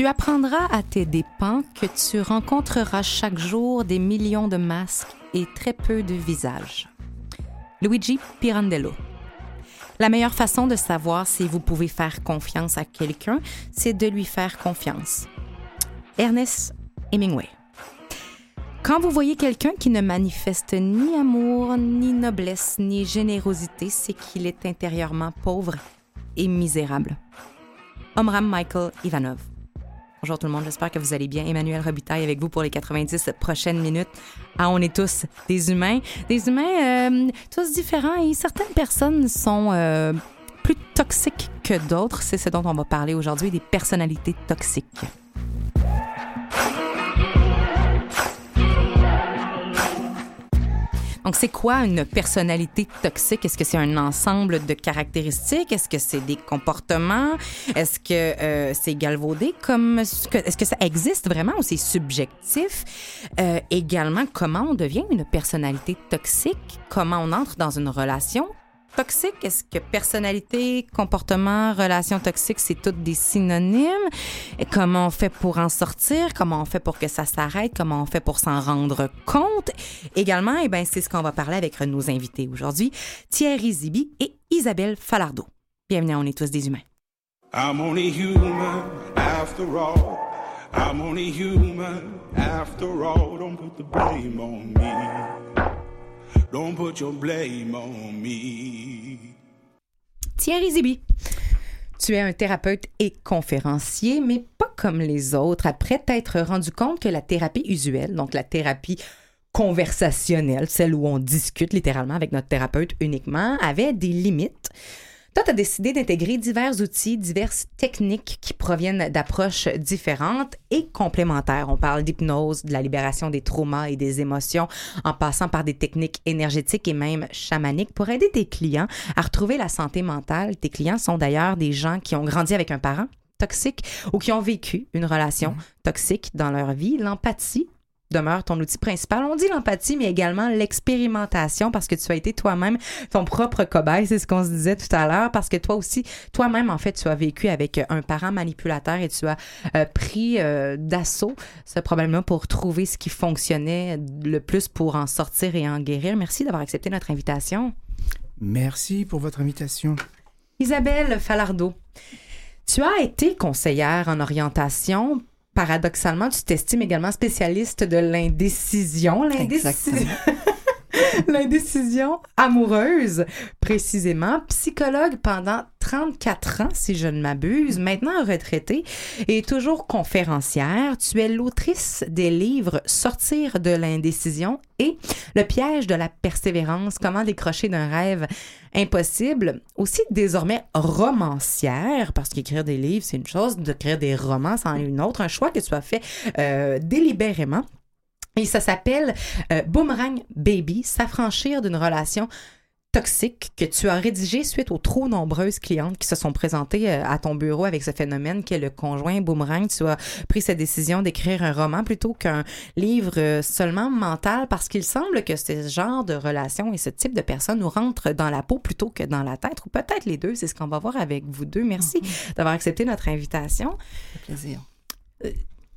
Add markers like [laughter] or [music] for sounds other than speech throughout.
Tu apprendras à tes dépens que tu rencontreras chaque jour des millions de masques et très peu de visages. Luigi Pirandello. La meilleure façon de savoir si vous pouvez faire confiance à quelqu'un, c'est de lui faire confiance. Ernest Hemingway. Quand vous voyez quelqu'un qui ne manifeste ni amour, ni noblesse, ni générosité, c'est qu'il est intérieurement pauvre et misérable. Omram Michael Ivanov. Bonjour tout le monde, j'espère que vous allez bien. Emmanuel Robitaille avec vous pour les 90 prochaines minutes. Ah, on est tous des humains, des humains euh, tous différents et certaines personnes sont euh, plus toxiques que d'autres. C'est ce dont on va parler aujourd'hui, des personnalités toxiques. Donc, c'est quoi une personnalité toxique? Est-ce que c'est un ensemble de caractéristiques? Est-ce que c'est des comportements? Est-ce que euh, c'est galvaudé comme... Est-ce que ça existe vraiment ou c'est subjectif? Euh, également, comment on devient une personnalité toxique? Comment on entre dans une relation? Toxique? Est-ce que personnalité, comportement, relation toxique, c'est toutes des synonymes? Comment on fait pour en sortir? Comment on fait pour que ça s'arrête? Comment on fait pour s'en rendre compte? Également, eh ben, c'est ce qu'on va parler avec nos invités aujourd'hui, Thierry Zibi et Isabelle Falardeau. Bienvenue On est tous des humains. I'm only human after all. I'm only human after all. Don't put the blame on me. Don't put your blame on me. Zibi. Tu es un thérapeute et conférencier, mais pas comme les autres, après t'être rendu compte que la thérapie usuelle, donc la thérapie conversationnelle, celle où on discute littéralement avec notre thérapeute uniquement, avait des limites. Toi, tu as décidé d'intégrer divers outils, diverses techniques qui proviennent d'approches différentes et complémentaires. On parle d'hypnose, de la libération des traumas et des émotions, en passant par des techniques énergétiques et même chamaniques pour aider tes clients à retrouver la santé mentale. Tes clients sont d'ailleurs des gens qui ont grandi avec un parent toxique ou qui ont vécu une relation toxique dans leur vie. L'empathie demeure ton outil principal. On dit l'empathie, mais également l'expérimentation parce que tu as été toi-même ton propre cobaye, c'est ce qu'on se disait tout à l'heure, parce que toi aussi, toi-même, en fait, tu as vécu avec un parent manipulateur et tu as euh, pris euh, d'assaut ce problème-là pour trouver ce qui fonctionnait le plus pour en sortir et en guérir. Merci d'avoir accepté notre invitation. Merci pour votre invitation. Isabelle Falardeau. Tu as été conseillère en orientation paradoxalement, tu t'estimes également spécialiste de l'indécision. L'indécision. [laughs] [laughs] L'indécision amoureuse, précisément. Psychologue pendant 34 ans, si je ne m'abuse, maintenant retraitée et toujours conférencière. Tu es l'autrice des livres Sortir de l'indécision et Le piège de la persévérance, comment décrocher d'un rêve impossible. Aussi désormais romancière, parce qu'écrire des livres, c'est une chose, d'écrire des romans, c'en est une autre. Un choix que tu as fait euh, délibérément. Et ça s'appelle euh, Boomerang Baby, s'affranchir d'une relation toxique que tu as rédigé suite aux trop nombreuses clientes qui se sont présentées euh, à ton bureau avec ce phénomène qu'est le conjoint boomerang. Tu as pris cette décision d'écrire un roman plutôt qu'un livre euh, seulement mental parce qu'il semble que ce genre de relation et ce type de personnes nous rentrent dans la peau plutôt que dans la tête ou peut-être les deux. C'est ce qu'on va voir avec vous deux. Merci mm-hmm. d'avoir accepté notre invitation. plaisir.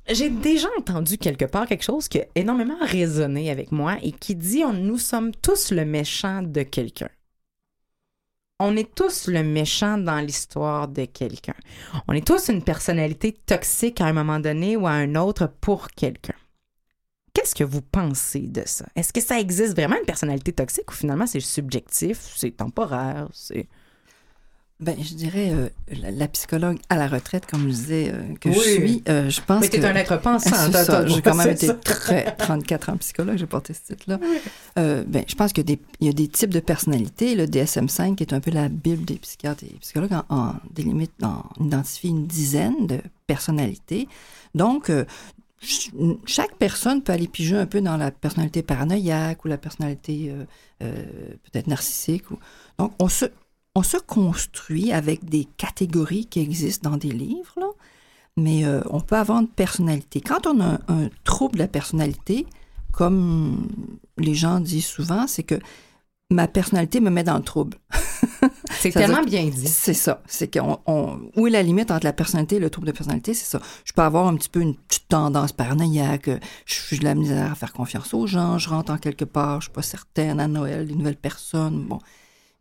J'ai déjà entendu quelque part quelque chose qui a énormément résonné avec moi et qui dit on, nous sommes tous le méchant de quelqu'un. On est tous le méchant dans l'histoire de quelqu'un. On est tous une personnalité toxique à un moment donné ou à un autre pour quelqu'un. Qu'est-ce que vous pensez de ça? Est-ce que ça existe vraiment une personnalité toxique ou finalement c'est subjectif, c'est temporaire, c'est... Ben, je dirais euh, la, la psychologue à la retraite, comme je disais, euh, que Oui. je suis. euh, je pense Mais que. t'es un être pensant. [laughs] J'ai quand même été très 34 ans psychologue, j'ai porté ce titre-là. Euh, ben, je pense qu'il y, a des- il y a des types de personnalités. Le DSM-5 qui est un peu la bible des psychiatres et psychologues en, en délimite, en identifie une dizaine de personnalités. Donc, ch- chaque personne peut aller piger un peu dans la personnalité paranoïaque ou la personnalité euh, euh, peut-être narcissique. Ou... Donc, on se, on se construit avec des catégories qui existent dans des livres, là. mais euh, on peut avoir une personnalité. Quand on a un, un trouble de la personnalité, comme les gens disent souvent, c'est que ma personnalité me met dans le trouble. [laughs] C'est tellement dire- bien dit. C'est ça. C'est qu'on, on- où est la limite entre la personnalité et le trouble de personnalité, c'est ça. Je peux avoir un petit peu une petite tendance paranoïaque. Je suis de la misère à faire confiance aux gens. Je rentre en quelque part. Je suis pas certaine à Noël, des nouvelles personnes. Bon.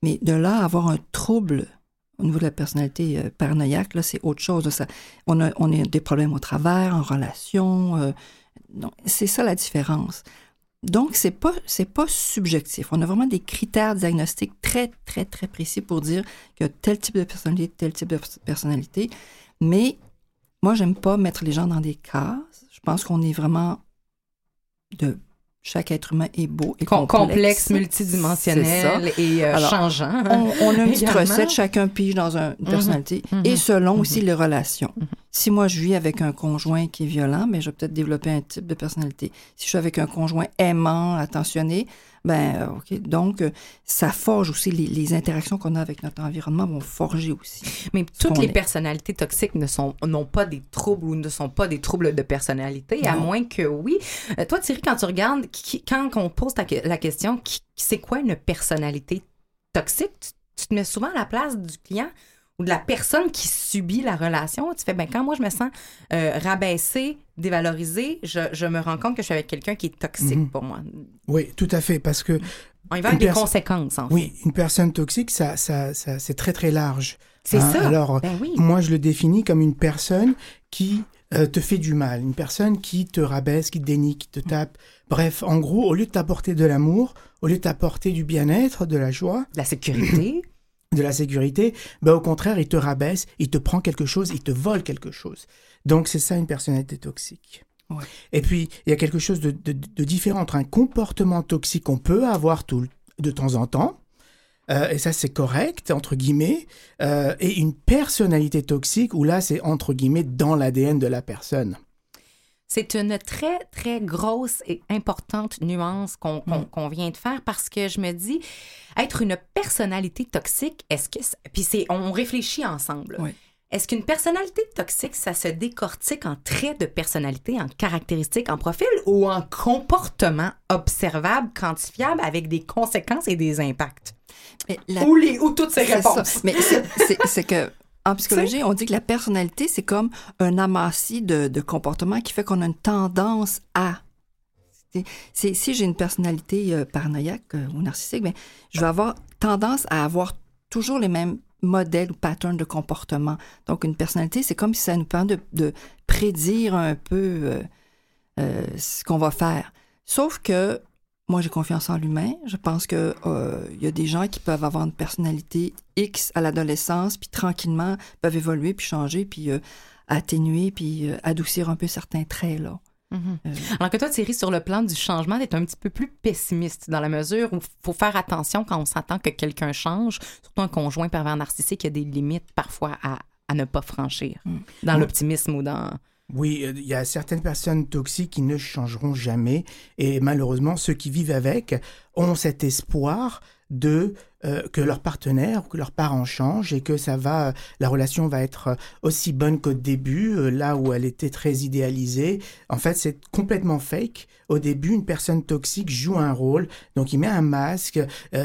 Mais de là avoir un trouble au niveau de la personnalité euh, paranoïaque, là, c'est autre chose. Ça, on, a, on a des problèmes au travers, en relation. euh, c'est ça la différence. Donc, c'est pas, pas subjectif. On a vraiment des critères diagnostiques très, très, très précis pour dire a tel type de personnalité, tel type de pers- personnalité. Mais moi, j'aime pas mettre les gens dans des cases. Je pense qu'on est vraiment de chaque être humain est beau et Com- complexe, complexe, multidimensionnel et euh, Alors, changeant. hein. on, on a une petite recette, chacun pige dans un- une Mhm, personnalité, mhm, et selon mhm. aussi les relations. Mhm. Si moi je vis avec un conjoint qui est violent, ben, je vais peut-être développer un type de personnalité. Si je suis avec un conjoint aimant, attentionné, ben euh, ok. Donc euh, ça forge aussi les, les interactions qu'on a avec notre environnement vont forger aussi. Mais toutes les est. personnalités toxiques ne sont n'ont pas des troubles ou ne sont pas des troubles de personnalité, à moins que oui. Euh, toi, Thierry, quand tu regardes, qui- quand on pose ta la question, qui- c'est quoi une personnalité toxique, tu, tu te mets souvent à la place du client ou de la personne qui subit la relation. Tu fais, ben quand moi je me sens euh, rabaissée, dévalorisée, je, je me rends compte que je suis avec quelqu'un qui est toxique Mhm. pour moi. Oui, tout à fait, parce que On y va avec des conséquences, en fait. oui, une personne toxique, ça, ça, ça c'est très très large. C'est Hein, ça. Alors, ben oui. moi, je le définis comme une personne qui euh, te fait du mal, une personne qui te rabaisse, qui te dénie, qui te tape. Bref, en gros, au lieu de t'apporter de l'amour, au lieu de t'apporter du bien-être, de la joie, La sécurité. De la sécurité, bah, au contraire, il te rabaisse, il te prend quelque chose, il te vole quelque chose. Donc, c'est ça une personnalité toxique. Ouais. Et puis, il y a quelque chose de, de- de différent entre un comportement toxique qu'on peut avoir tout, de temps en temps, euh, et ça c'est correct, entre guillemets, euh, et une personnalité toxique où là c'est entre guillemets dans l'ADN de la personne. C'est une très, très grosse et importante nuance qu'on Mm. qu'on vient de faire parce que je me dis, être une personnalité toxique, est-ce que. Puis c'est, on réfléchit ensemble. Oui. Est-ce qu'une personnalité toxique, ça se décortique en traits de personnalité, en caractéristiques, en profil ou en comportement observable, quantifiable avec des conséquences et des impacts? La- Ou, les, ou toutes ces réponses. ça. Mais c'est que en psychologie, on dit que la personnalité, c'est comme un amassis de, de comportements qui fait qu'on a une tendance à. C'est- si j'ai une personnalité euh, paranoïaque euh, ou narcissique, ben, je vais avoir tendance à avoir toujours les mêmes modèles ou patterns de comportement. Donc, une personnalité, c'est comme si ça nous permet de, de prédire un peu euh, ce qu'on va faire. Sauf que moi, j'ai confiance en l'humain. Je pense que euh, il y a des gens qui peuvent avoir une personnalité X à l'adolescence, puis tranquillement peuvent évoluer, puis changer, puis euh, atténuer, puis euh, adoucir un peu certains traits là. Mhm. Euh, Alors que toi, Thierry, sur le plan du changement, tu es un petit peu plus pessimiste dans la mesure où il faut faire attention quand on s'attend que quelqu'un change, surtout un conjoint pervers narcissique, il y a des limites parfois à, à ne pas franchir Mm. dans Ouais. l'optimisme ou dans... Oui, euh, il y a certaines personnes toxiques qui ne changeront jamais et malheureusement ceux qui vivent avec ont cet espoir de euh, que leur partenaire ou que leurs parents changent et que ça va la relation va être aussi bonne qu'au début euh, là où elle était très idéalisée. En fait, c'est complètement fake. Au début, une personne toxique joue un rôle, donc il met un masque,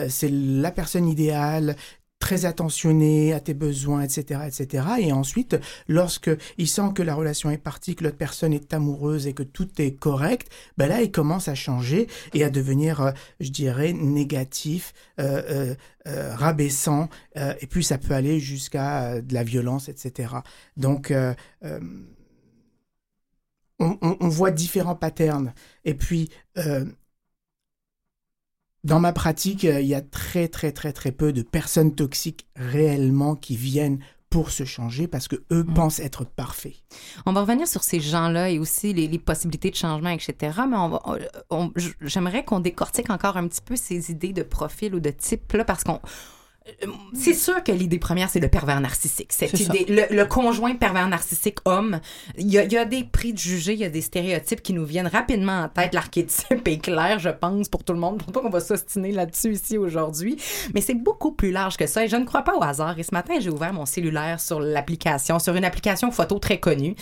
c'est la personne idéale très attentionnée à tes besoins, etc., etc. Et ensuite, lorsque il sent que la relation est partie, que l'autre personne est amoureuse et que tout est correct, ben là, il commence à changer et à devenir, euh, je dirais, négatif, euh, euh, euh, rabaissant, euh, et puis ça peut aller jusqu'à de la violence, etc. Donc, on, on- on voit différents patterns. Et puis, dans ma pratique, il y a très très très très peu de personnes toxiques réellement qui viennent pour se changer parce que eux Mm. pensent être parfaits. On va revenir sur ces gens-là et aussi les, les possibilités de changement, etc. Mais on va, on- on- j'aimerais qu'on décortique encore un petit peu ces idées de profil ou de type là, parce qu'on euh, c'est sûr que l'idée première, c'est le pervers narcissique. Cette idée, le, le conjoint pervers narcissique homme, il y a, il y a des prix de juger, il y a des stéréotypes qui nous viennent rapidement en tête. L'archétype est clair, je pense, pour tout le monde. Je pense pas qu'on va s'ostiner là-dessus ici aujourd'hui. Mais c'est beaucoup plus large que ça et je ne crois pas au hasard. Et ce matin, j'ai ouvert mon cellulaire sur l'application, sur une application photo très connue.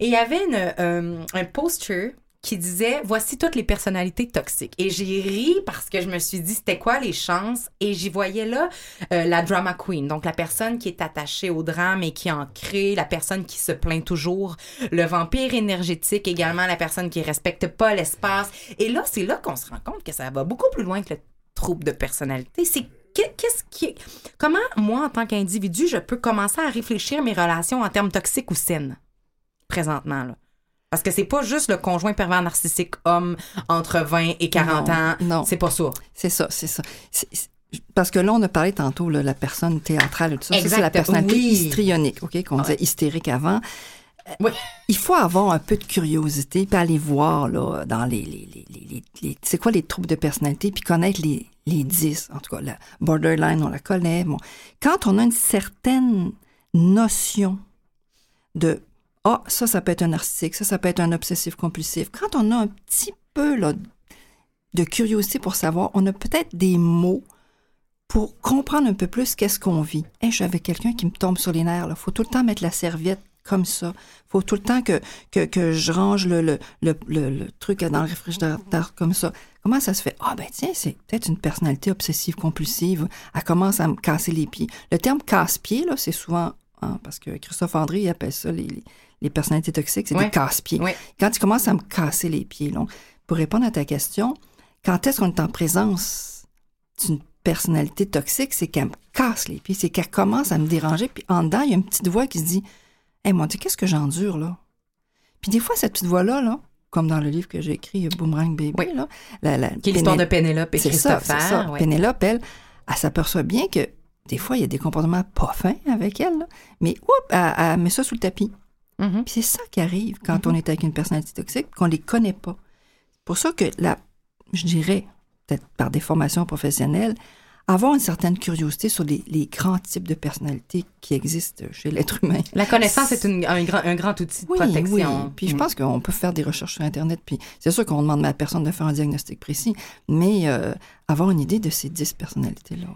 Et il y avait une, euh, un poster qui disait voici toutes les personnalités toxiques. Et j'ai ri parce que je me suis dit c'était quoi les chances? Et j'y voyais là euh, la drama queen. Donc la personne qui est attachée au drame et qui en crée la personne qui se plaint toujours le vampire énergétique également la personne qui respecte pas l'espace. Et là c'est là qu'on se rend compte que ça va beaucoup plus loin que le trouble de personnalité. C'est que- qu'est-ce qui comment moi en tant qu'individu je peux commencer à réfléchir mes relations en termes toxiques ou saines présentement là? Parce que c'est pas juste le conjoint pervers narcissique homme entre 20 et 40 Non, ans. non. C'est pas ça. C'est ça, c'est ça. Parce que là, on a parlé tantôt, là, la personne théâtrale et tout ça. Ça, c'est la personnalité oui. histrionique, OK, qu'on disait hystérique avant. Oui. Il faut avoir un peu de curiosité, puis aller voir là, dans les, les, les, les- les- les- c'est quoi les troubles de personnalité, puis connaître les, les 10. En tout cas, la borderline, on la connaît. Bon. Quand on a une certaine notion de ah, ça, ça peut être un narcissique, ça, ça peut être un obsessif compulsif. Quand on a un petit peu là, de curiosité pour savoir, on a peut-être des mots pour comprendre un peu plus qu'est-ce qu'on vit. Hey, avec quelqu'un qui me tombe sur les nerfs. Il faut tout le temps mettre la serviette comme ça. faut tout le temps que, je range le, truc dans le réfrigérateur comme ça. Comment ça se fait? Ah ben tiens, c'est peut-être une personnalité obsessive compulsive. Elle commence à me casser les pieds. Le terme casse-pied, c'est souvent... hein, parce que Christophe André, il appelle ça les, les, personnalités toxiques, c'est des casse-pieds. Quand tu commences à me casser les pieds, là, pour répondre à ta question, quand est-ce qu'on est en présence d'une personnalité toxique, c'est qu'elle me casse les pieds, c'est qu'elle commence à me déranger, puis en dedans, il y a une petite voix qui se dit Hé, mon Dieu, qu'est-ce que j'endure, là? Puis des fois, cette petite voix-là, là, comme dans le livre que j'ai écrit, Boomerang Baby, Oui. là, la, la- Qui est l'histoire de Pénélope et ça, Christopher. c'est ça. ouais. Pénélope, elle, elle s'aperçoit bien que des fois, il y a des comportements pas fins avec elle, là, mais oups, elle, elle met ça sous le tapis. Mhm. Puis c'est ça qui arrive quand Mhm. on est avec une personnalité toxique, qu'on les connaît pas. C'est pour ça que, la, je dirais, peut-être par des formations professionnelles, avoir une certaine curiosité sur les, les grands types de personnalités qui existent chez l'être humain. La connaissance est une- un, grand, un grand outil de Oui, protection. oui. Puis je Mm. pense qu'on peut faire des recherches sur Internet. Puis c'est sûr qu'on demande à la personne de faire un diagnostic précis, mais euh, avoir une idée de ces dix personnalités-là. ouais.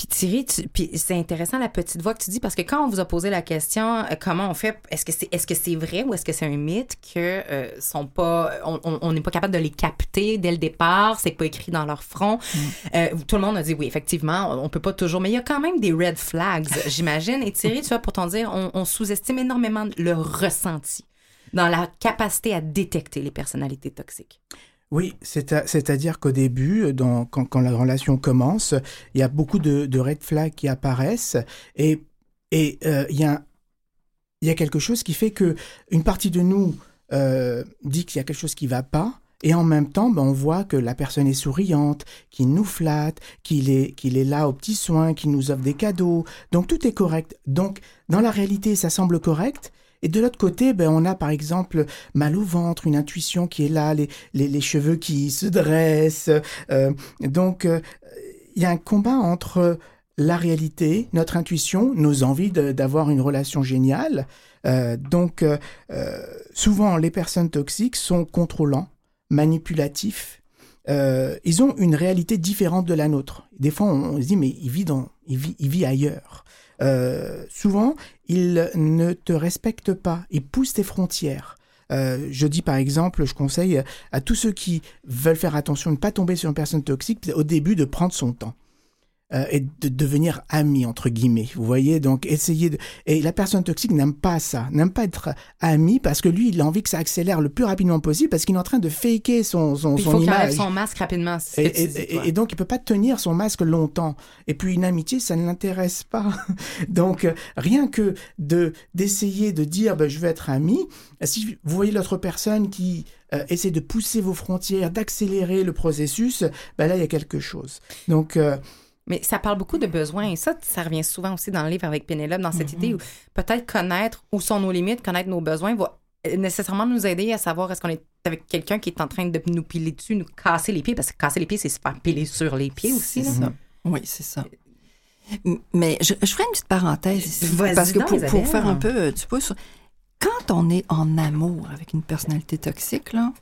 Puis Thierry, tu- puis c'est intéressant la petite voix que tu dis parce que quand on vous a posé la question euh, comment on fait, est-ce que c'est est-ce que c'est vrai ou est-ce que c'est un mythe que euh, sont pas, on- n'est pas capable de les capter dès le départ, c'est pas écrit dans leur front? Euh, tout le monde a dit oui, effectivement, on, on peut pas toujours, mais il y a quand même des red flags, [laughs] j'imagine. Et Thierry, tu vois, pour t'en dire, on, on sous-estime énormément le ressenti dans la capacité à détecter les personnalités toxiques. Oui, c'est-à-dire qu'au début, dans- quand, quand la relation commence, il y a beaucoup de, de red flags qui apparaissent et et euh, il y a y a quelque chose qui fait que une partie de nous euh, dit qu'il y a quelque chose qui va pas. Et en même temps, ben, on voit que la personne est souriante, qu'il nous flatte, qu'il est, qu'il est là aux petits soins, qu'il nous offre des cadeaux. Donc tout est correct. Donc dans la réalité, ça semble correct. Et de l'autre côté, ben, on a par exemple mal au ventre, une intuition qui est là, les, les, les cheveux qui se dressent. euh, donc, euh, il y a un combat entre la réalité, notre intuition, nos envies d'avoir une relation géniale. Euh, donc, euh, euh, souvent, les personnes toxiques sont contrôlants, manipulatifs. Ils ont une réalité différente de la nôtre. Des fois, on, on se dit, mais il vit, dans, il vit, il vit ailleurs. Souvent, ils ne te respectent pas, ils poussent tes frontières. Euh, je dis par exemple, je conseille à tous ceux qui veulent faire attention de ne pas tomber sur une personne toxique, au début de prendre son temps. Euh, et de devenir ami entre guillemets. Vous voyez, donc essayer de et la personne toxique n'aime pas ça, n'aime pas être ami parce que lui il a envie que ça accélère le plus rapidement possible parce qu'il est en train de faker son son, Puis il son faut image. son masque rapidement. Et, dis, et- et donc, il peut pas tenir son masque longtemps. Et puis, une amitié, ça ne l'intéresse pas. [laughs] donc, euh, rien que de d'essayer de dire, ben, je veux être ami. Si vous voyez l'autre personne qui euh, essaie de pousser vos frontières, d'accélérer le processus, ben là, il y a quelque chose. Donc, euh, Mais ça parle beaucoup de besoins et ça, ça revient souvent aussi dans le livre avec Pénélope, dans cette idée où peut-être connaître où sont nos limites, connaître nos besoins va euh, nécessairement nous aider à savoir est-ce qu'on est avec quelqu'un qui est en train de nous piler dessus, nous casser les pieds, parce que casser les pieds, c'est se faire piler sur les pieds aussi. C'est là. ça. Oui, c'est ça. M- Mais je, je ferai une petite parenthèse ici. Parce que pour, faire un peu euh, du pouce, sur- quand on est en amour avec une personnalité toxique, là,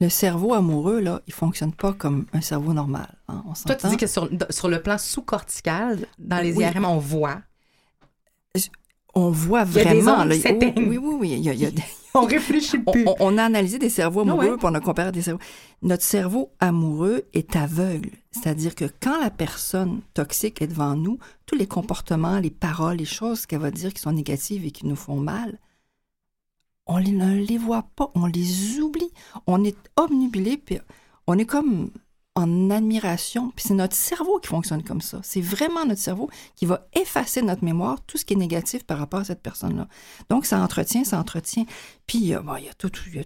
le cerveau amoureux, là, il fonctionne pas comme un cerveau normal. hein, on Toi, tu dis que sur, sur le plan sous-cortical, dans les Oui. IRM, on voit. on voit y a des vraiment. là, s'éteignent. oui, oui, oui. il y a- il y a des- [laughs] On réfléchit plus. on- on a analysé des cerveaux amoureux, puis on a comparé des cerveaux. Notre cerveau amoureux est aveugle. C'est-à-dire que quand la personne toxique est devant nous, tous les comportements, les paroles, les choses qu'elle va dire qui sont négatives et qui nous font mal, on ne les voit pas, on les oublie. On est obnubilé, puis on est comme en admiration. Puis c'est notre cerveau qui fonctionne comme ça. C'est vraiment notre cerveau qui va effacer notre mémoire tout ce qui est négatif par rapport à cette personne-là. Donc ça entretient, ça entretient. Puis euh, il y a tout, il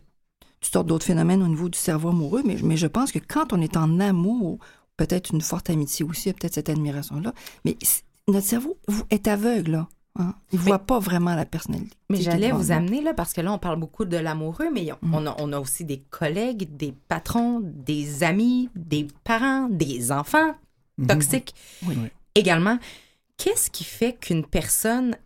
toutes sortes d'autres phénomènes au niveau du cerveau amoureux, mais, mais je pense que quand on est en amour, peut-être une forte amitié aussi, peut-être cette admiration-là, mais notre cerveau est aveugle, là. Hein. Il ne voit pas vraiment la personnalité. Mais j'allais vous amener là, parce que là, on parle beaucoup de l'amoureux, mais on, Mm. on a, on a aussi des collègues, des patrons, des amis, des parents, des enfants mhm. toxiques Oui. Oui. également. Qu'est-ce qui fait qu'une personne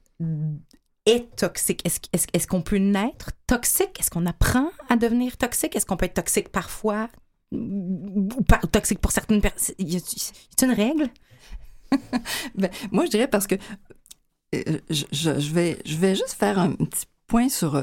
est toxique? Est-ce qu'on peut naître toxique? Est-ce qu'on apprend à devenir toxique? Est-ce qu'on peut être toxique parfois? Ou pas toxique pour certaines personnes? Y a une règle? Ben, moi, je dirais parce que euh, je, je- je vais, je vais juste faire un petit point sur euh,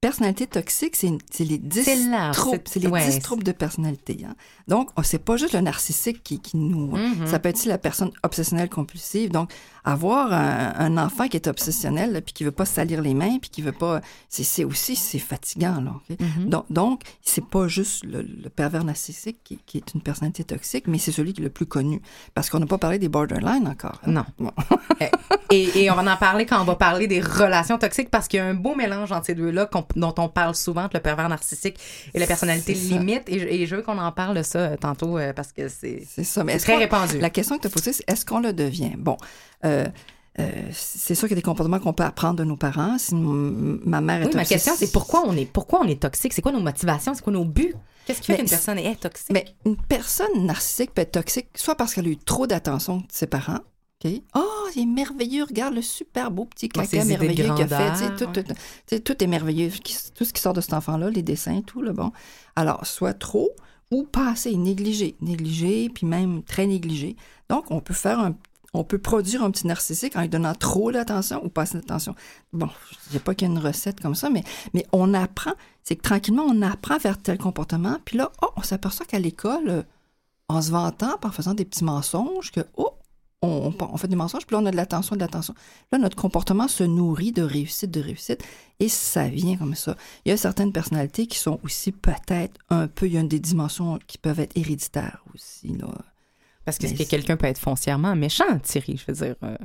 personnalité toxique, c'est les 10 C'est large, troubles, c'est- les ouais, 10 c'est- troubles de personnalité. hein. Donc, oh, c'est pas juste le narcissique qui, qui nous... Mhm. Ça peut être aussi la personne obsessionnelle compulsive. Donc, avoir un, un enfant qui est obsessionnel, là, puis qui veut pas salir les mains, puis qui veut pas... C'est aussi, c'est fatigant, là. ok? Mhm. Donc, donc c'est pas juste le, le pervers narcissique qui, qui est une personnalité toxique, mais c'est celui qui est le plus connu. Parce qu'on n'a pas parlé des borderline encore. hein? Non. Bon. [laughs] Et, et on va en parler quand on va parler des relations toxiques parce qu'il y a un beau mélange entre ces deux-là qu'on- dont on parle souvent, entre le pervers narcissique et la personnalité limite. Et, je- et je veux qu'on en parle de ça euh, tantôt euh, parce que c'est est-ce très répandu. La question que tu as posée, c'est est-ce qu'on le devient? Bon, euh, euh, c'est sûr qu'il y a des comportements qu'on peut apprendre de nos parents. Si ma mère est Oui, ma question, c'est pourquoi on est, pourquoi on est toxique? C'est quoi nos motivations? C'est quoi nos buts? Qu'est-ce qui fait qu'une personne est toxique? Mais une personne narcissique peut être toxique, soit parce qu'elle a eu trop d'attention de ses parents. OK? Oh, il est merveilleux, regarde le super beau petit ses caca merveilleux qu'il a fait. Tout, est merveilleux. Tout ce qui sort de cet enfant-là, les dessins, tout, le bon. Alors, soit trop ou pas assez, négligé. Négligé, puis même très négligé. Donc, on peut faire un on peut produire un petit narcissique en lui donnant trop d'attention ou pas assez d'attention. Bon, je dis pas qu'il y a une recette comme ça, mais, mais on apprend. C'est que tranquillement, on apprend vers tel comportement. Puis là, oh, on s'aperçoit qu'à l'école, en se vantant, en faisant des petits mensonges, que, oh, on, on- on fait des mensonges, puis là, on a de l'attention, de l'attention. Là, notre comportement se nourrit de réussite, de réussite, et ça vient comme ça. Il y a certaines personnalités qui sont aussi peut-être un peu, il y a des dimensions qui peuvent être héréditaires aussi, là. Parce que, est-ce que quelqu'un peut être foncièrement méchant, Thierry? Je veux dire, euh,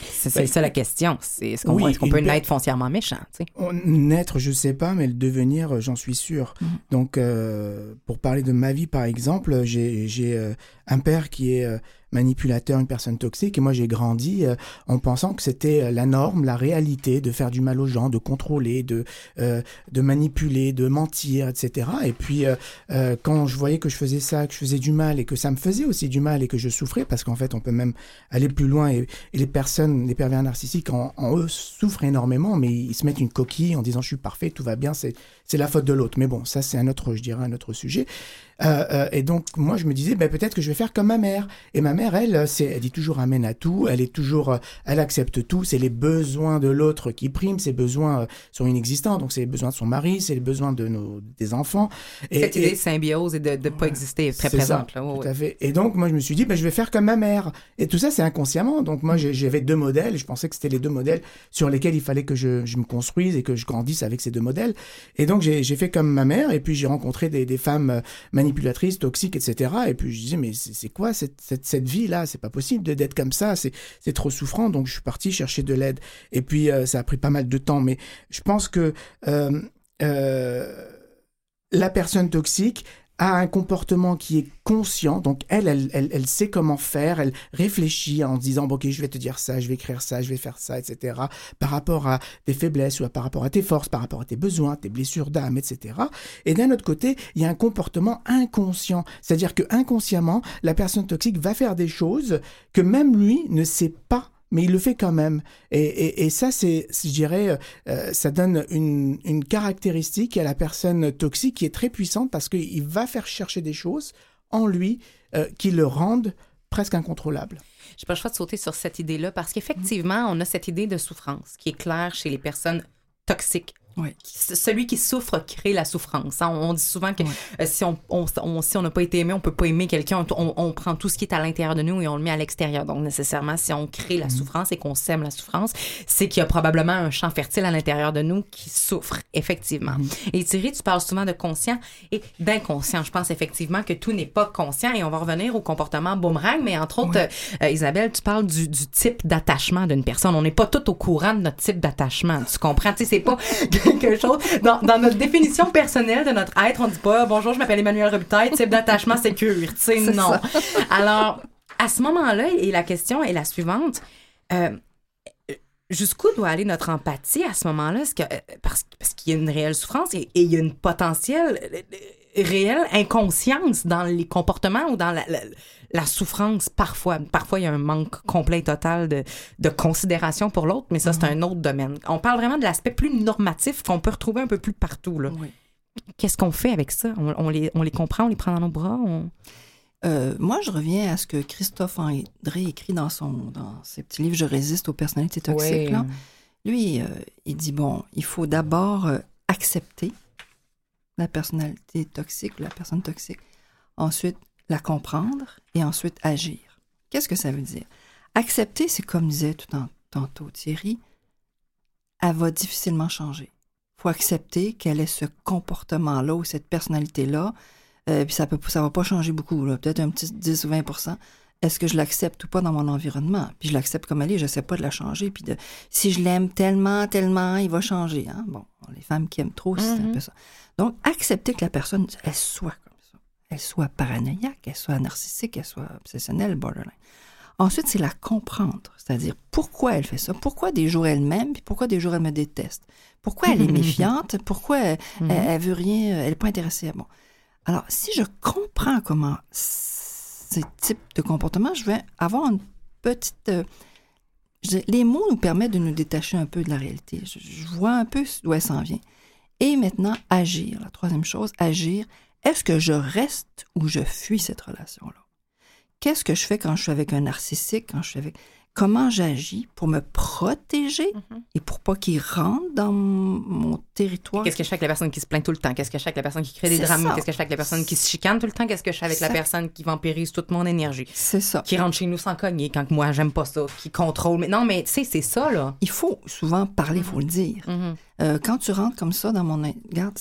c'est Ben, ça la question. C'est est-ce qu'on oui, est-ce qu'on peut naître foncièrement méchant? tu sais? On- Naître, je sais pas, mais le devenir, euh, j'en suis sûr. Mhm. Donc, euh, pour parler de ma vie, par exemple, j'ai j'ai, euh, un père qui est euh, manipulateur, une personne toxique, et moi j'ai grandi euh, en pensant que c'était euh, la norme, la réalité, de faire du mal aux gens, de contrôler, de euh, de manipuler, de mentir, etc. Et puis euh, euh, quand je voyais que je faisais ça, que je faisais du mal, et que ça me faisait aussi du mal, et que je souffrais, parce qu'en fait on peut même aller plus loin, et, et les personnes, les pervers narcissiques, en, en eux souffrent énormément, mais ils se mettent une coquille en disant je suis parfait, tout va bien, c'est c'est la faute de l'autre. Mais bon, ça c'est un autre, je dirais, un autre sujet. Euh, euh, et donc, moi, je me disais, ben, peut-être que je vais faire comme ma mère. Et ma mère, elle, c'est, elle dit toujours amène à tout. Elle est toujours, euh, elle accepte tout. C'est les besoins de l'autre qui priment. Ses besoins sont inexistants. Donc, c'est les besoins de son mari, c'est les besoins de nos, des enfants. Et, Cette et- idée de symbiose et de ne pas exister est très c'est présente. ça, là. Ouais, tout à fait. Et donc, moi, je me suis dit, ben, je vais faire comme ma mère. Et tout ça, c'est inconsciemment. Donc, moi, j'avais deux modèles. Je pensais que c'était les deux modèles sur lesquels il fallait que je, je me construise et que je grandisse avec ces deux modèles. Et donc, j'ai j'ai fait comme ma mère. Et puis, j'ai rencontré des, des femmes manipulatrices, toxiques, etc. Et puis, je disais, mais c'est quoi cette, cette, cette vie-là? C'est pas possible d'être comme ça. C'est c'est trop souffrant. Donc, je suis parti chercher de l'aide. Et puis, euh, ça a pris pas mal de temps. Mais je pense que euh, euh, la personne toxique a un comportement qui est conscient, donc elle, elle, elle, elle sait comment faire, elle réfléchit en disant, bon, ok, je vais te dire ça, je vais écrire ça, je vais faire ça, etc., par rapport à tes faiblesses ou par rapport à tes forces, par rapport à tes besoins, tes blessures d'âme, etc. Et d'un autre côté, il y a un comportement inconscient, c'est-à-dire que inconsciemment, la personne toxique va faire des choses que même lui ne sait pas mais il le fait quand même. Et, et, et ça, c'est, je dirais, euh, ça donne une, une caractéristique à la personne toxique qui est très puissante parce qu'il va faire chercher des choses en lui euh, qui le rendent presque incontrôlable. J'ai pas le choix de sauter sur cette idée-là parce qu'effectivement, on a cette idée de souffrance qui est claire chez les personnes toxiques. Oui. Celui qui souffre crée la souffrance. hein. On dit souvent que Oui. euh, si on, si n'a pas été aimé, on peut pas aimer quelqu'un. On, on prend tout ce qui est à l'intérieur de nous et on le met à l'extérieur. Donc nécessairement, si on crée la souffrance et qu'on sème la souffrance, c'est qu'il y a probablement un champ fertile à l'intérieur de nous qui souffre effectivement. Et Thierry, tu parles souvent de conscient et d'inconscient. Je pense effectivement que tout n'est pas conscient et on va revenir au comportement boomerang, mais entre autres, euh, euh, Isabelle, tu parles du, du type d'attachement d'une personne. On n'est pas tout au courant de notre type d'attachement. Tu comprends? Tu sais, c'est pas [laughs] quelque chose. Dans, dans notre définition personnelle de notre être, on dit pas bonjour, je m'appelle Emmanuel Robitaille, type d'attachement sécure. Tu sais, non. ça. Alors, à ce moment-là, et la question est la suivante. euh, Jusqu'où doit aller notre empathie à ce moment-là? Que- euh, parce, parce qu'il y a une réelle souffrance et, et il y a une potentielle euh, réelle inconscience dans les comportements ou dans la, la- la souffrance parfois. Parfois, il y a un manque complet et total de, de considération pour l'autre, mais ça, c'est un autre domaine. On parle vraiment de l'aspect plus normatif qu'on peut retrouver un peu plus partout. là. Oui. Qu'est-ce qu'on fait avec ça? On, on les, on les comprend, on les prend dans nos bras? on- Euh, moi, je reviens à ce que Christophe André écrit dans, son, dans ses petits livres Je résiste aux personnalités toxiques. là. Lui, euh, il dit bon, il faut d'abord euh, accepter la personnalité toxique, la personne toxique, ensuite la comprendre et ensuite agir. Qu'est-ce que ça veut dire? Accepter, c'est comme disait tout en- tantôt Thierry, elle va difficilement changer. Il faut accepter qu'elle ait ce comportement-là ou cette personnalité-là, euh, puis ça peut ça va pas changer beaucoup, peut-être un petit 10 ou 20% Est-ce que je l'accepte ou pas dans mon environnement? Puis je l'accepte comme elle est, je sais pas de la changer. Puis de, si je l'aime tellement, tellement, il va changer. Hein? Bon, les femmes qui aiment trop, c'est un Mhm. peu ça. Donc, accepter que la personne, elle soit comme ça. Elle soit paranoïaque, elle soit narcissique, elle soit obsessionnelle, borderline. Ensuite, c'est la comprendre, c'est-à-dire pourquoi elle fait ça, pourquoi des jours elle m'aime, puis pourquoi des jours elle me déteste, pourquoi elle est [laughs] méfiante, pourquoi elle, elle, elle veut rien, elle n'est pas intéressée à bon. Alors, si je comprends comment ces types de comportements, je vais avoir une petite. euh, je- les mots nous permettent de nous détacher un peu de la réalité. Je, je vois un peu d'où elle s'en vient. Et maintenant, agir. La troisième chose, agir. Est-ce que je reste ou je fuis cette relation-là? Qu'est-ce que je fais quand je suis avec un narcissique, quand je suis avec... Comment j'agis pour me protéger et pour pas qu'il rentre dans mon territoire? Qu'est-ce que je fais avec la personne qui se plaint tout le temps? Qu'est-ce que je fais avec la personne qui crée des drames? Qu'est-ce que je fais avec la personne qui se chicane tout le temps? Qu'est-ce que je fais avec la personne qui vampirise toute mon énergie? C'est ça. Qui rentre chez nous sans cogner quand moi, j'aime pas ça, qui contrôle. Mais non, mais tu sais, c'est ça, là. Il faut souvent parler, il faut le dire. Mhm. Euh, quand tu rentres comme ça dans mon... Regarde,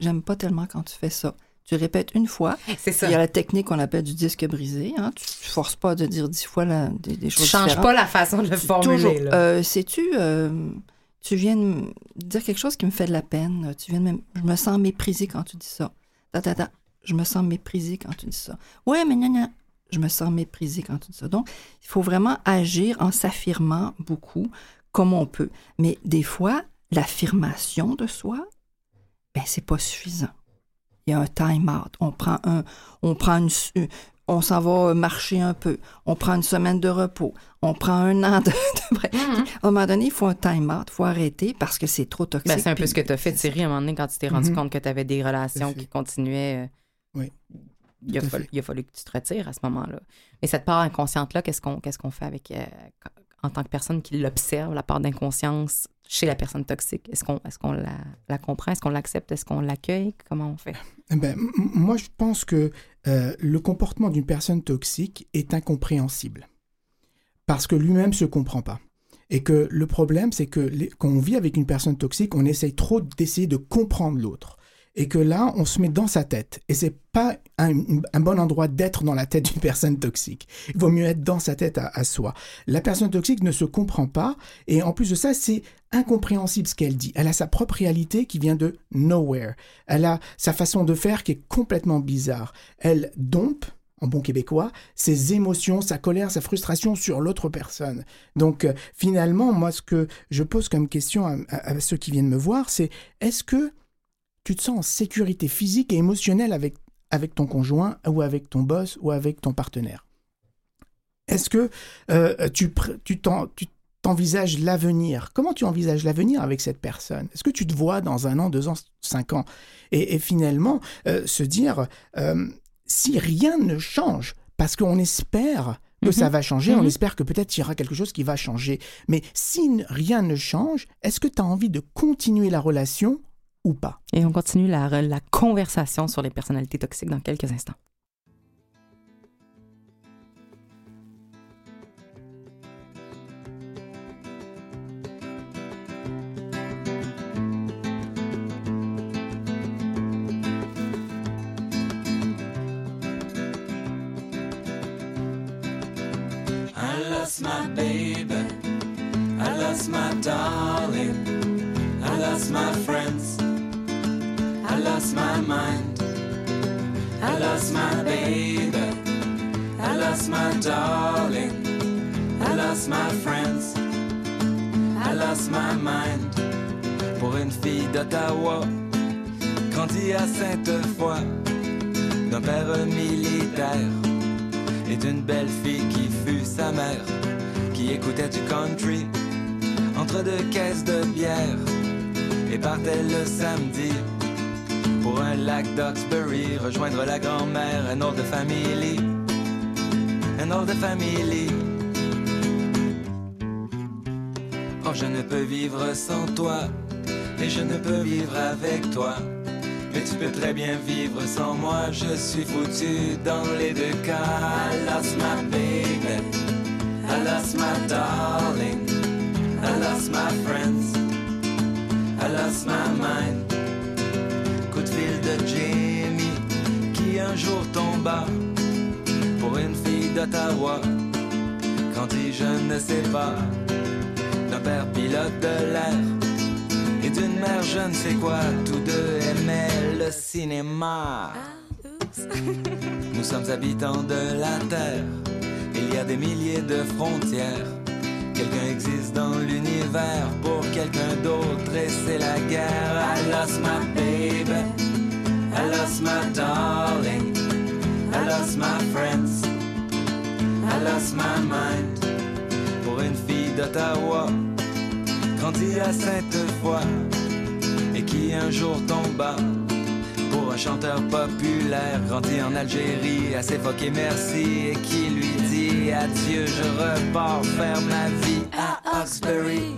j'aime pas tellement quand tu fais ça. Tu répètes une fois. C'est ça. Il y a la technique qu'on appelle du disque brisé. Hein. Tu, tu forces pas de dire dix fois la- des, des Tu choses changes différentes. pas la façon de le formuler. Euh, Sais-tu, euh, tu viens de dire quelque chose qui me fait de la peine. Tu viens de me... Je me sens méprisée quand tu dis ça. Ta, ta, ta. Je me sens méprisée quand tu dis ça. Ouais, mais non, non. Je me sens méprisée quand tu dis ça. Donc, il faut vraiment agir en s'affirmant beaucoup, comme on peut. Mais des fois, l'affirmation de soi, ben, c'est pas suffisant. Il y a un time-out. On prend un, on prend une, on s'en va marcher un peu. On prend une semaine de repos. On prend un an de, de. Mhm. À un moment donné, il faut un time-out. Il faut arrêter parce que c'est trop toxique. Ben, c'est un peu ce que tu as fait, Thierry, à un moment donné, quand tu t'es rendu Mhm. compte que tu avais des relations qui continuaient. euh, Oui, Il a, fallu, fait. il a fallu que tu te retires à ce moment-là. Mais cette part inconsciente-là, qu'est-ce qu'on qu'est-ce qu'on fait avec, euh, en tant que personne qui l'observe, la part d'inconscience chez la personne toxique? Est-ce qu'on est la, comprend? Est-ce qu'on l'accepte? Est-ce qu'on l'accueille? Comment on fait? Eh ben, moi, je pense que euh, le comportement d'une personne toxique est incompréhensible. Parce que lui-même se comprend pas. Et que le problème, c'est que quand on vit avec une personne toxique, on essaye trop d'essayer de comprendre l'autre. Et que là, on se met dans sa tête. Et c'est pas un, bon endroit d'être dans la tête d'une personne toxique. Il vaut mieux être dans sa tête à, soi. La personne toxique ne se comprend pas. Et en plus de ça, c'est incompréhensible ce qu'elle dit. Elle a sa propre réalité qui vient de nowhere. Elle a sa façon de faire qui est complètement bizarre. Elle dompe, en bon québécois, ses émotions, sa colère, sa frustration sur l'autre personne. Donc euh, finalement, moi, ce que je pose comme question à ceux qui viennent me voir, c'est est-ce que tu te sens en sécurité physique et émotionnelle avec, avec ton conjoint ou avec ton boss ou avec ton partenaire. Est-ce que euh, tu tu t'en- tu t'envisages l'avenir? Comment tu envisages l'avenir avec cette personne? Est-ce que tu te vois dans un an, deux ans, cinq ans? Et, et finalement, euh, se dire, euh, si rien ne change, parce qu'on espère que ça va changer, on Mhm. espère que peut-être il y aura quelque chose qui va changer. Mais si rien ne change, est-ce que tu as envie de continuer la relation ou pas Et on continue la, la conversation sur les personnalités toxiques dans quelques instants. I lost my baby. Lost my mind. I lost my baby. I lost my darling. I lost my friends. I lost my mind. Pour une fille d'Ottawa, grandie à Sainte-Foy, d'un père militaire et d'une belle fille qui fut sa mère, qui écoutait du country entre deux caisses de bière et partait le samedi pour un lac d'Oxbury, rejoindre la grand-mère, un autre family, un autre family. Oh, je ne peux vivre sans toi, et je ne peux vivre avec toi. Mais tu peux très bien vivre sans moi, je suis foutu dans les deux cas. I lost my baby, I lost my darling, I lost my friends, I lost my mind. De Jamie, qui un jour tomba pour une fille d'Ottawa. Quand il je ne sais pas, d'un père pilote de l'air et d'une mère je ne sais quoi, tous deux aimaient le cinéma. [laughs] Nous sommes habitants de la Terre, il y a des milliers de frontières. Quelqu'un existe dans l'univers pour quelqu'un d'autre et c'est la guerre. I lost my baby, I lost my darling, I lost my friends, I lost my mind. Pour une fille d'Ottawa, grandie à Sainte-Foy et qui un jour tomba. Pour un chanteur populaire grandi en Algérie, assez foqué merci et qui lui dit adieu, je repars faire ma vie à à Oxbury,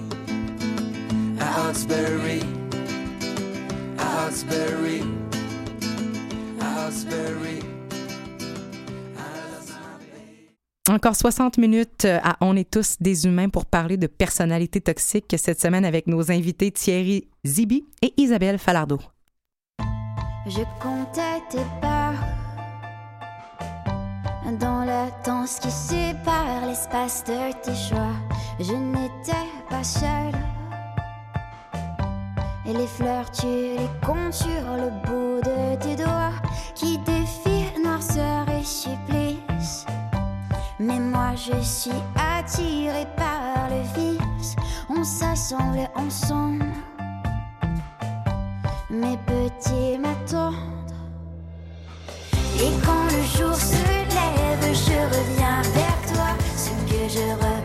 à Oxbury, à Oxbury. Encore 60 minutes à On est tous des humains pour parler de personnalités toxiques cette semaine avec nos invités Thierry Zibi et Isabelle Falardeau. Je comptais tes pas dans la danse qui sépare l'espace de tes choix. Je n'étais pas seule. Et les fleurs, tu les comptes sur le bout de tes doigts qui défient noirceur et supplice. Mais moi, je suis attirée par le vice. On s'assemble ensemble. Mes petits m'attendent. Et quand le jour se lève, je reviens vers toi. Ce que je reconnais,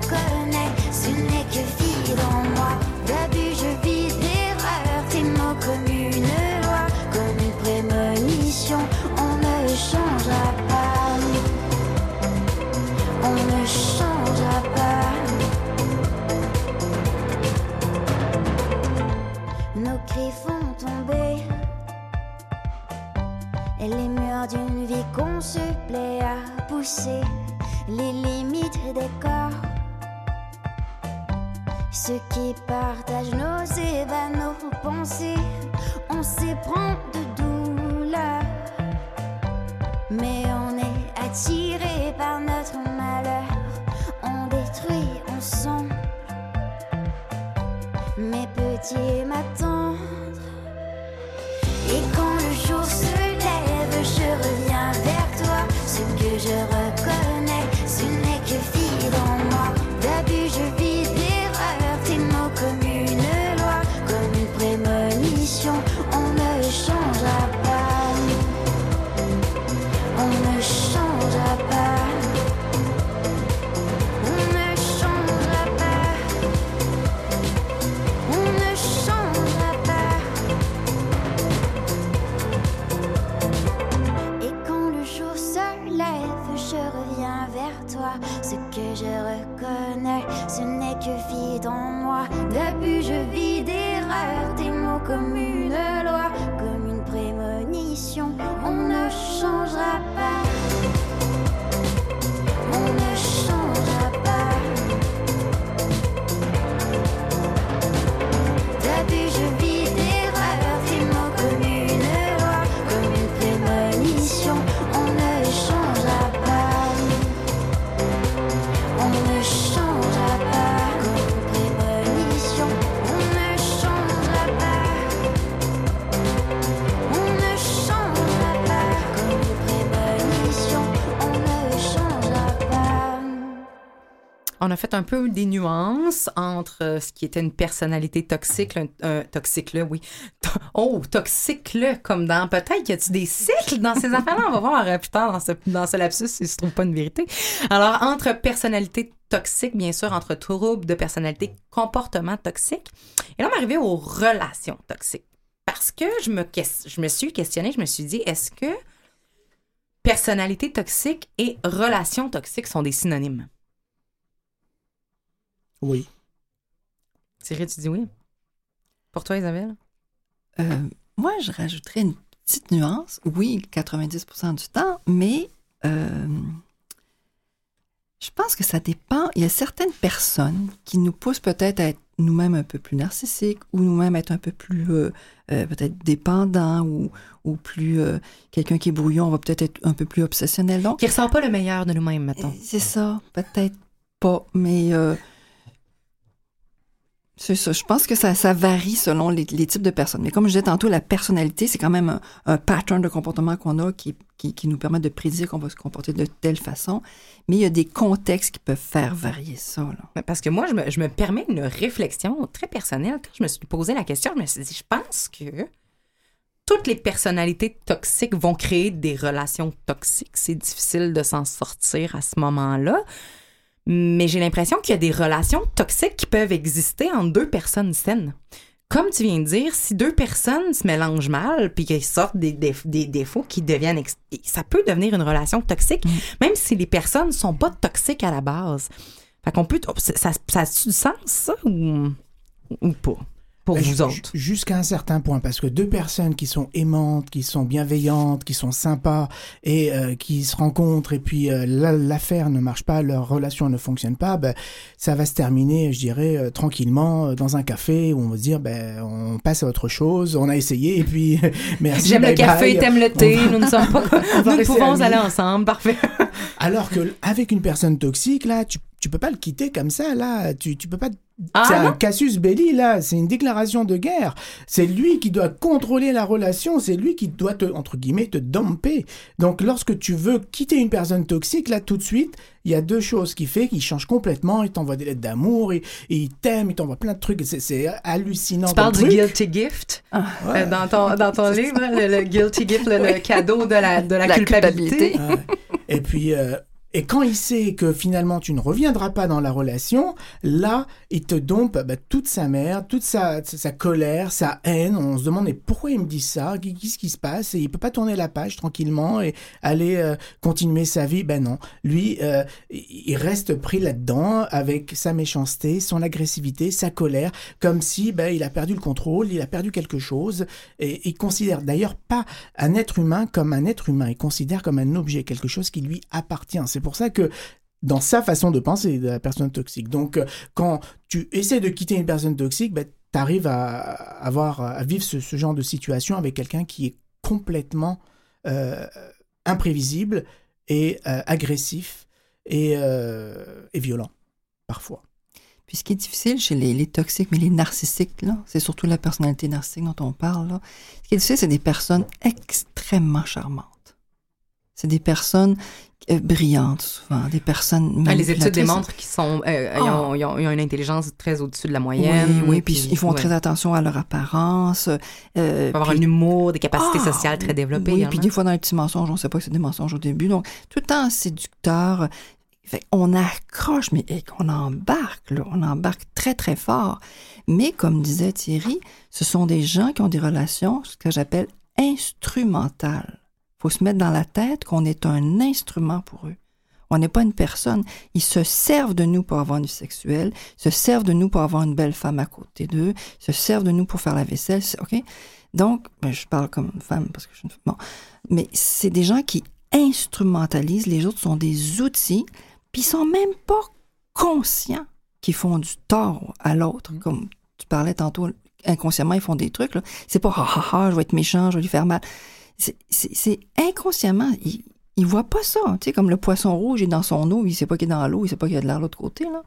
les limites des corps. Ceux qui partagent nos ébats, nos pensées, on s'éprend de douleur. Mais on est attiré par notre malheur, on détruit, sent. Mes petits m'attendent. Et quand le jour se lève, je reviens vers toi. Ce que je reconnais, je reconnais, ce n'est que vide en moi. D'abus, je vis d'erreurs, On a fait un peu des nuances entre euh, ce qui était une personnalité toxique, un, un- toxique là, oui. Oh, toxique là, comme dans peut-être y a-tu des cycles dans ces affaires-là? On va voir euh, plus tard dans ce, lapsus si se trouve pas une vérité. Alors entre personnalité toxique, bien sûr, entre troubles de personnalité, comportement toxique. Et là, on est arrivé aux relations toxiques. Parce que je me, je me suis questionnée, je me suis dit, est-ce que personnalité toxique et relation toxique sont des synonymes? Oui. Thierry, tu dis oui? Pour toi, Isabelle? Euh, moi, je rajouterais une petite nuance. Oui, 90% du temps, mais euh, je pense que ça dépend. Il y a certaines personnes qui nous poussent peut-être à être nous-mêmes un peu plus narcissiques ou nous-mêmes être un peu plus euh, euh, peut-être dépendants ou, ou plus euh, quelqu'un qui est brouillon, on va peut-être être un peu plus obsessionnel. Donc, Qui ressort pas le meilleur de nous-mêmes, mettons. c'est ça, peut-être pas, mais euh, c'est ça. Je pense que ça, varie selon les, types de personnes. Mais comme je disais tantôt, la personnalité, c'est quand même un, pattern de comportement qu'on a qui nous permet de prédire qu'on va se comporter de telle façon. Mais il y a des contextes qui peuvent faire varier ça. Là. Parce que moi, je me, je me permets une réflexion très personnelle. Quand je me suis posé la question, je me suis dit, je pense que toutes les personnalités toxiques vont créer des relations toxiques. C'est difficile de s'en sortir à ce moment-là. Mais j'ai l'impression qu'il y a des relations toxiques qui peuvent exister entre deux personnes saines. Comme tu viens de dire, si deux personnes se mélangent mal puis qu'ils sortent des, déf- des défauts qui deviennent... Ça peut devenir une relation toxique, même si les personnes sont pas toxiques à la base. Fait qu'on peut... Ça, ça, ça a-tu du sens, ça, ou, ou pas? Pour Ben, vous autres. Jusqu'à un certain point, parce que deux personnes qui sont aimantes, qui sont bienveillantes, qui sont sympas et euh, qui se rencontrent et puis euh, la- l'affaire ne marche pas, leur relation ne fonctionne pas, ben, ça va se terminer, je dirais, euh, tranquillement euh, dans un café où on va se dire, ben, on passe à autre chose, on a essayé et puis [laughs] merci. J'aime le café, t'aimes le thé, va- nous ne sommes pas... [laughs] nous pouvons amis. aller ensemble, parfait. Alors que avec une personne toxique, là, tu, tu peux pas le quitter comme ça, là, tu, tu peux pas Ah, c'est un non? casus belli, là. C'est une déclaration de guerre. C'est lui qui doit contrôler la relation. C'est lui qui doit te, entre guillemets, te domper. Donc, lorsque tu veux quitter une personne toxique, là, tout de suite, il y a deux choses qui fait qu'il change complètement. Il t'envoie des lettres d'amour, il, il t'aime, il t'envoie plein de trucs. C'est, c'est hallucinant. Tu parles du guilty gift? Ouais. euh, dans ton, dans ton [laughs] livre, le, le guilty gift, le, le [laughs] cadeau de la, de la, La culpabilité. culpabilité. Ouais. Et puis, euh, Et quand il sait que finalement tu ne reviendras pas dans la relation, là, il te dompe bah, toute sa merde, toute sa, sa colère, sa haine. On se demande mais pourquoi il me dit ça? Qu'est-ce qui se passe? Et il peut pas tourner la page tranquillement et aller euh, continuer sa vie. Ben non, lui, euh, il reste pris là-dedans avec sa méchanceté, son agressivité, sa colère, comme si ben, il a perdu le contrôle, il a perdu quelque chose. Et il considère d'ailleurs pas un être humain comme un être humain. Il considère comme un objet, quelque chose qui lui appartient. Pour ça que dans sa façon de penser de la personne toxique. Donc, euh, quand tu essaies de quitter une personne toxique, ben, tu arrives à, avoir, à vivre ce, genre de situation avec quelqu'un qui est complètement euh, imprévisible et euh, agressif et, violent, parfois. Puis ce qui est difficile chez les, toxiques, mais les narcissiques, là, c'est surtout la personnalité narcissique dont on parle. Ce qui est difficile, c'est des personnes extrêmement charmantes. C'est des personnes euh, brillantes, souvent, des personnes. Ah, les études démontrent qu'ils sont, euh, ah. ils, ont, une intelligence très au-dessus de la moyenne. Oui, oui puis, ils font très attention à leur apparence. Euh, avoir un humour, des capacités ah, sociales très développées. Oui, puis des fois dans les petits mensonges, on ne sait pas que c'est des mensonges au début. Donc, tout le temps séducteur. Fait, on accroche, mais on embarque, là, on embarque très, très fort. Mais comme disait Thierry, ce sont des gens qui ont des relations, ce que j'appelle instrumentales faut se mettre dans la tête qu'on est un instrument pour eux. On n'est pas une personne. Ils se servent de nous pour avoir du sexuel, se servent de nous pour avoir une belle femme à côté d'eux, se servent de nous pour faire la vaisselle, OK? Donc, ben, je parle comme une femme parce que je suis une femme. Bon. Mais c'est des gens qui instrumentalisent, les autres sont des outils, puis ils sont même pas conscients qu'ils font du tort à l'autre. Mm. Comme tu parlais tantôt, inconsciemment, ils font des trucs. C'est pas, ha ha ha, je vais être méchant, je vais lui faire mal c'est inconsciemment, il, il voit pas ça. Tu sais, comme le poisson rouge est dans son eau, il sait pas qu'il est dans l'eau, il sait pas qu'il y a de l'air de l'autre côté, là.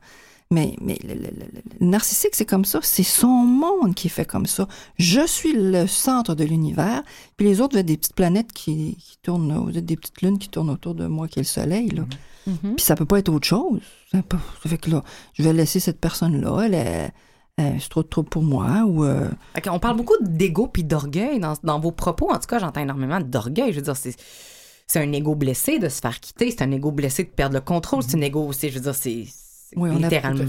Mais, mais le, narcissique, c'est comme ça. C'est son monde qui fait comme ça. Je suis le centre de l'univers, puis les autres, vous êtes des petites planètes qui, qui tournent, vous êtes des petites lunes qui tournent autour de moi, qui est le soleil, là. Mm-hmm. Puis ça peut pas être autre chose. Ça, fait que là, je vais laisser cette personne-là, elle est euh, c'est trop trop pour moi ou euh, on parle beaucoup d'ego puis d'orgueil dans, dans, vos propos. En tout cas j'entends énormément d'orgueil. Je veux dire c'est c'est un ego blessé de se faire quitter. C'est un ego blessé de perdre le contrôle. C'est un ego aussi je veux dire c'est littéralement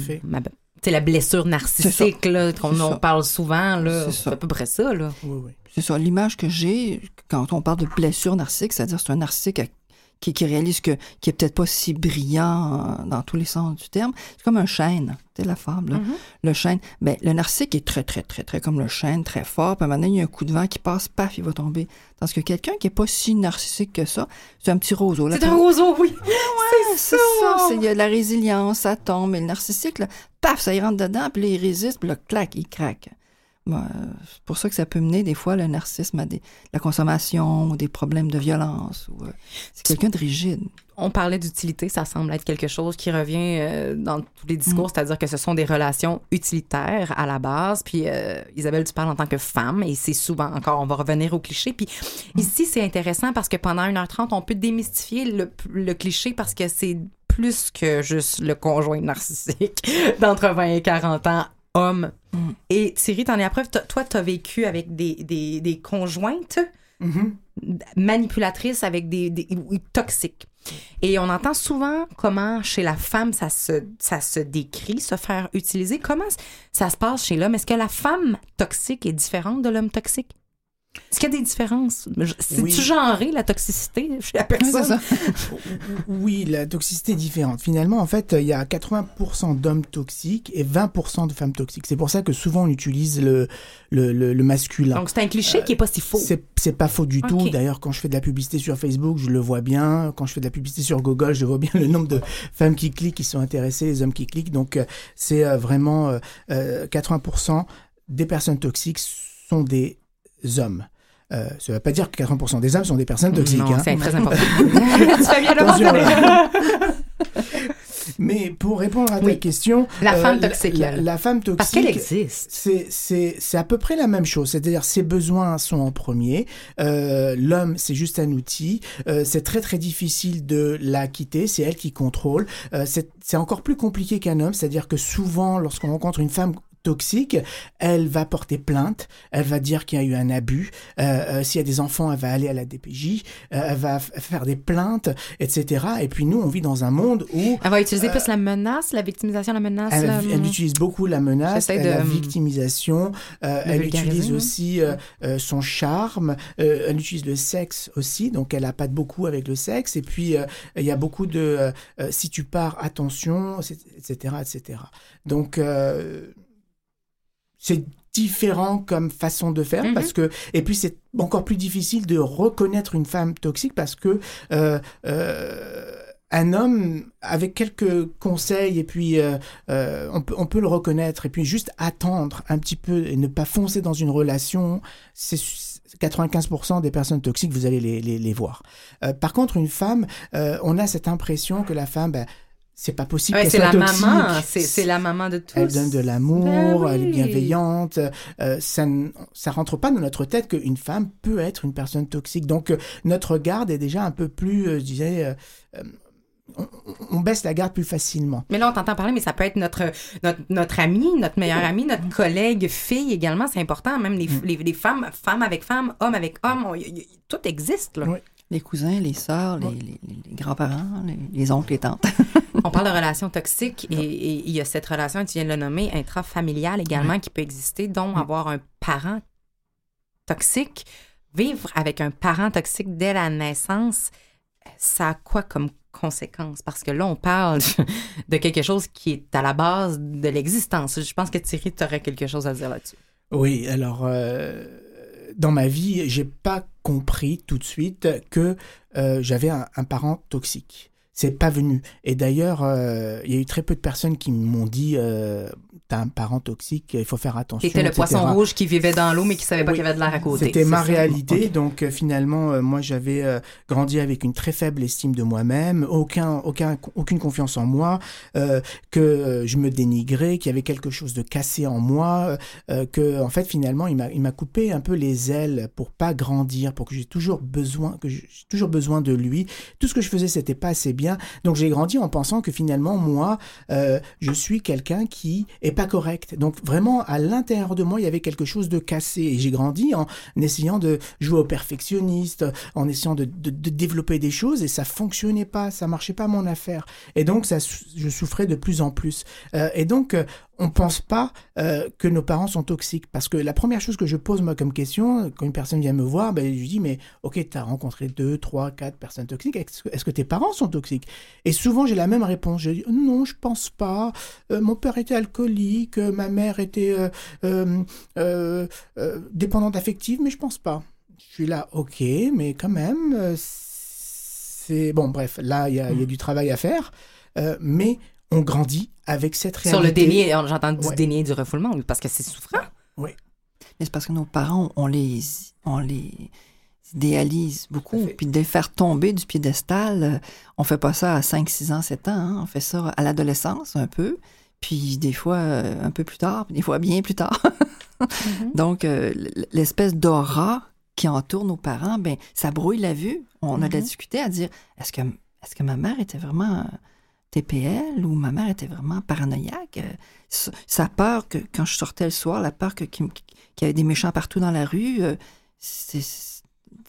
c'est la blessure narcissique là qu'on parle souvent là. C'est à peu près ça là. Oui, oui. c'est ça. L'image que j'ai quand on parle de blessure narcissique c'est-à-dire c'est un narcissique qui, qui réalise que qui est peut-être pas si brillant dans tous les sens du terme. C'est comme un chêne, c'est la fable. Mm-hmm. Le chêne, ben le narcissique est très très très très comme le chêne, très fort. Puis à un moment donné, il y a un coup de vent qui passe, paf, il va tomber. Parce que quelqu'un qui est pas si narcissique que ça, c'est un petit roseau. C'est un roseau, oui. Ouais, [laughs] c'est ça. Il y a de la résilience, ça tombe. Mais le narcissique, là, paf, ça y rentre dedans, puis là, il résiste, puis là, clac, il craque. C'est pour ça que ça peut mener des fois le narcissisme à des, la consommation ou des problèmes de violence. Ou, euh, c'est quelqu'un de rigide. On parlait d'utilité, ça semble être quelque chose qui revient euh, dans tous les discours, mm. c'est-à-dire que ce sont des relations utilitaires à la base. Puis euh, Isabelle, tu parles en tant que femme et c'est souvent encore, on va revenir au cliché. Puis mm. ici, c'est intéressant parce que pendant 1h30, on peut démystifier le, le cliché parce que c'est plus que juste le conjoint narcissique [laughs] d'entre 20 et 40 ans homme. Mm. Et Thierry, t'en es à preuve. Toi, t'as vécu avec des, des, des conjointes mm-hmm. manipulatrices avec des, des, toxiques. Et on entend souvent comment chez la femme ça se, ça se décrit, se faire utiliser. Comment ça se passe chez l'homme? Est-ce que la femme toxique est différente de l'homme toxique? Est-ce qu'il y a des différences? C'est-tu genré, la toxicité chez la personne? [laughs] oui, la toxicité est différente. Finalement, en fait, il y a 80% d'hommes toxiques et 20% de femmes toxiques. C'est pour ça que souvent on utilise le, le, le, masculin. Donc c'est un cliché qui est pas si faux. C'est pas faux du tout. D'ailleurs, quand je fais de la publicité sur Facebook, je le vois bien. Quand je fais de la publicité sur Google, je vois bien le nombre de femmes qui cliquent, qui sont intéressées, les hommes qui cliquent. Donc euh, c'est euh, vraiment 80% euh, des personnes toxiques sont des hommes. Euh, ça ne veut pas dire que 80% des hommes sont des personnes toxiques. Non, hein. c'est très [laughs] important. tu fais bien le Mais pour répondre à ta question, la euh, femme toxique, la, la, femme toxique, parce qu'elle existe. C'est à peu près la même chose. C'est-à-dire ses besoins sont en premier. Euh, L'homme, c'est juste un outil. Euh, c'est très très difficile de la quitter. C'est elle qui contrôle. Euh, c'est encore plus compliqué qu'un homme. C'est-à-dire que souvent, lorsqu'on rencontre une femme toxique, elle va porter plainte, elle va dire qu'il y a eu un abus. Euh, euh, S'il y a des enfants, elle va aller à la DPJ, euh, elle va faire des plaintes, etc. Et puis nous, on vit dans un monde où Elle va utiliser plus la menace, la victimisation, la menace. elle, utilise beaucoup la menace, la de, victimisation, elle utilise aussi son charme, elle utilise le sexe aussi, donc elle a pas de beaucoup avec le sexe. Et puis il y a beaucoup de si tu pars, attention, etc., etc. Donc c'est différent comme façon de faire Mhm. parce que et puis c'est encore plus difficile de reconnaître une femme toxique parce que euh, euh, un homme avec quelques conseils et puis euh, euh, on, peut, on peut le reconnaître et puis juste attendre un petit peu et ne pas foncer dans une relation c'est 95% des personnes toxiques vous allez les, les, les voir Euh, par contre une femme euh, on a cette impression que la femme ben, c'est pas possible Ouais, qu'elle c'est soit la toxique maman, c'est c'est la maman de tous. elle donne de l'amour, Ben elle est bienveillante. Euh, ça, ne- ça rentre pas dans notre tête qu'une femme peut être une personne toxique. Donc euh, notre garde est déjà un peu plus, euh, je disais, euh, on, on baisse la garde plus facilement. Mais là, on t'entend parler, mais ça peut être notre, notre, notre ami, notre meilleur ami, notre collègue, fille également. C'est important. Même les, les, les femmes, femmes avec femmes, hommes avec hommes, on- y- y- tout existe. Là. Oui. Les cousins, les sœurs, les, les- les grands-parents, les, les oncles, les tantes. [laughs] On parle de relations toxiques et et il y a cette relation, tu viens de le nommer, intrafamiliale également qui peut exister, dont avoir un parent toxique. Vivre avec un parent toxique dès la naissance, ça a quoi comme conséquence? Parce que là, on parle de quelque chose qui est à la base de l'existence. Je pense que Thierry, tu aurais quelque chose à dire là-dessus. Oui, alors euh, dans ma vie, j'ai pas compris tout de suite que euh, j'avais un, un parent toxique. C'est pas venu. Et d'ailleurs, euh, il y a eu très peu de personnes qui m'ont dit euh, t'as un parent toxique, il faut faire attention. C'était le etc. poisson rouge qui vivait dans l'eau, mais qui savait pas Oui. qu'il y avait de l'air à côté. C'était ma ça? réalité. Donc euh, finalement, euh, moi j'avais grandi avec une très faible estime de moi-même, aucun, aucun, aucune confiance en moi, euh, que je me dénigrais, qu'il y avait quelque chose de cassé en moi, euh, que en fait finalement il m'a, il m'a coupé un peu les ailes pour pas grandir, pour que j'ai toujours besoin, que j'ai toujours besoin de lui. Tout ce que je faisais c'était pas assez bien. Donc j'ai grandi en pensant que finalement moi euh, je suis quelqu'un qui est pas correct. Donc vraiment à l'intérieur de moi il y avait quelque chose de cassé et j'ai grandi en essayant de jouer au perfectionniste, en essayant de, de- de développer des choses et ça fonctionnait pas, ça marchait pas mon affaire. Et donc ça, je souffrais de plus en plus. Euh, et donc euh, on pense pas euh, que nos parents sont toxiques parce que la première chose que je pose moi comme question quand une personne vient me voir, ben, je lui dis mais ok tu as rencontré deux, trois, quatre personnes toxiques, est-ce que, tes parents sont toxiques? Et souvent j'ai la même réponse, je dis non je pense pas, Euh, mon père était alcoolique, euh, ma mère était dépendante affective, mais je pense pas. Je suis là, ok, mais quand même, c'est bon. Bref, là, il y, a- y a du travail à faire, mais on grandit avec cette réalité. Sur le déni, j'entends du Ouais. déni et du refoulement, oui, parce que c'est souffrant. Mais c'est parce que nos parents, on les, on les idéalise beaucoup. Puis de les faire tomber du piédestal, euh, on fait pas ça à 5, 6 ans, 7 ans. hein. On fait ça à l'adolescence un peu. Puis des fois euh, un peu plus tard, puis des fois bien plus tard. [laughs] Donc, euh, l'espèce d'aura qui entoure nos parents, ben ça brouille la vue. On a de la Mhm. difficulté à dire est-ce que, est que ma mère était vraiment euh, TPL ou ma mère était vraiment paranoïaque? Euh, Sa sa peur que quand je sortais le soir, la peur qu'il y avait des méchants partout dans la rue, euh, c'est-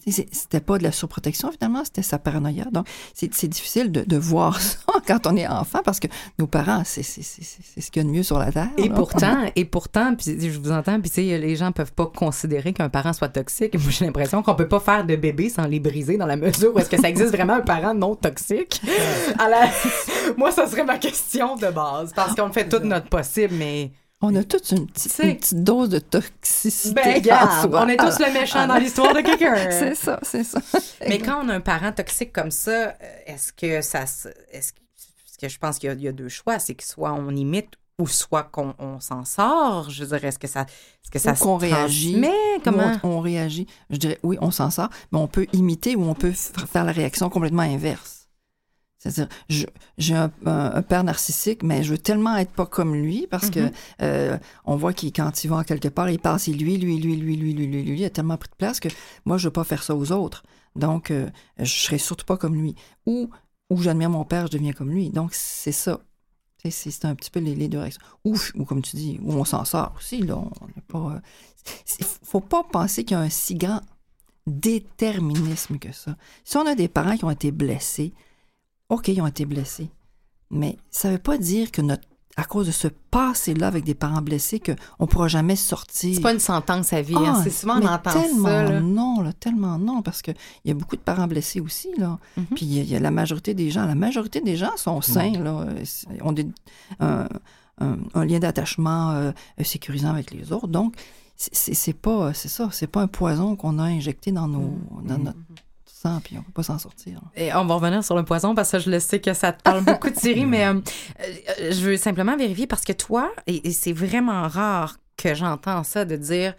c'était pas de la surprotection finalement, c'était sa paranoïa. Donc, c'est difficile de, de voir [laughs] ça quand on est enfant parce que nos parents, c'est ce qu'il y a de mieux sur la terre. Et là. pourtant, [laughs] et pourtant, puis je vous entends, puis tu sais, les gens peuvent pas considérer qu'un parent soit toxique. Moi, j'ai l'impression qu'on peut pas faire de bébé sans les briser dans la mesure où est-ce que ça existe vraiment un parent non toxique? La- [laughs] Moi, ça serait ma question de base, parce qu'on fait tout notre possible, mais On a toute une, petite- C'est- une petite dose de toxicité. ben, en regarde, soi. on est tous le méchant dans l'histoire de quelqu'un. [laughs] C'est ça, c'est ça. Mais quand on a un parent toxique comme ça, euh, est-ce que ça se- est-ce que, je pense qu'il y a- il y, a deux choix, c'est que soit on imite ou soit qu'on on s'en sort. Je dirais, est-ce que ça, est-ce que ça Ou se qu'on réagit. transmet? Comment? On, on réagit. Je dirais, oui, on s'en sort, mais on peut imiter ou on peut faire la réaction complètement inverse. C'est-à-dire, j'ai un, un- un père narcissique, mais je veux tellement être pas comme lui parce que Mhm. euh, on voit qu'il quand il va quelque part, il passe lui, lui, lui, lui, lui, lui, lui, lui, il a tellement pris de place que moi, je veux pas faire ça aux autres. Donc, euh, je serai surtout pas comme lui. Ou, ou j'admire mon père, je deviens comme lui. Donc, c'est ça. C'est un petit peu les, les deux réactions. Ou, ou comme tu dis, où on s'en sort aussi. Là, on n'est pas. euh, faut pas penser qu'il y a un si grand déterminisme que ça. Si on a des parents qui ont été blessés, OK, ils ont été blessés. Mais ça veut pas dire que notre à cause de ce passé-là avec des parents blessés qu'on ne pourra jamais sortir. C'est pas une sentence à vie. hein. Ah, C'est souvent, on entend tellement ça. là. non, là, tellement non, parce qu'il y a beaucoup de parents blessés aussi, là. Mhm. Puis il y, a- il y a la majorité des gens, la majorité des gens sont sains, là, ont des- un, un- un lien d'attachement euh, sécurisant avec les autres. Donc, c'est- pas, c'est ça, c'est pas un poison qu'on a injecté dans, nos, dans notre sang, puis on peut pas s'en sortir. Et on va revenir sur le poison parce que je le sais que ça te parle beaucoup, Thierry, [laughs] mais euh, euh, je veux simplement vérifier parce que toi, et, et c'est vraiment rare que j'entends ça de dire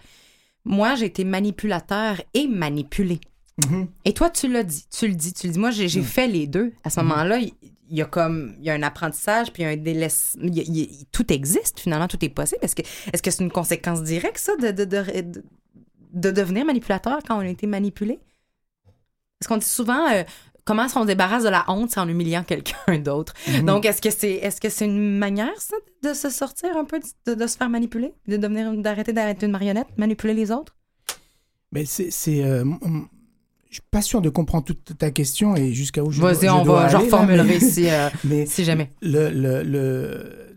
moi, j'ai été manipulateur et manipulé. Mhm. Et toi, tu l'as dit, tu le dis, tu le dis. Moi, j'ai j'ai fait les deux. À ce moment-là, il y a comme il y a un apprentissage puis un délaisse il il tout existe finalement tout est possible est-ce que est-ce que c'est une conséquence directe ça de de, de, de- de devenir manipulateur quand on a été manipulé? Parce qu'on dit souvent euh, comment est-ce qu'on se débarrasse de la honte c'est en humiliant quelqu'un [laughs] d'autre? Donc est-ce que c'est est-ce que c'est une manière ça de se sortir un peu de, de se faire manipuler? De devenir d'arrêter d'arrêter une marionnette manipuler les autres? Mais c'est, c'est, euh, je suis pas sûr de comprendre toute ta question et jusqu'à où je vas-y dois- on dois va je aller, là, reformulerai mais- si euh, [laughs] Mais si jamais. le, le, le-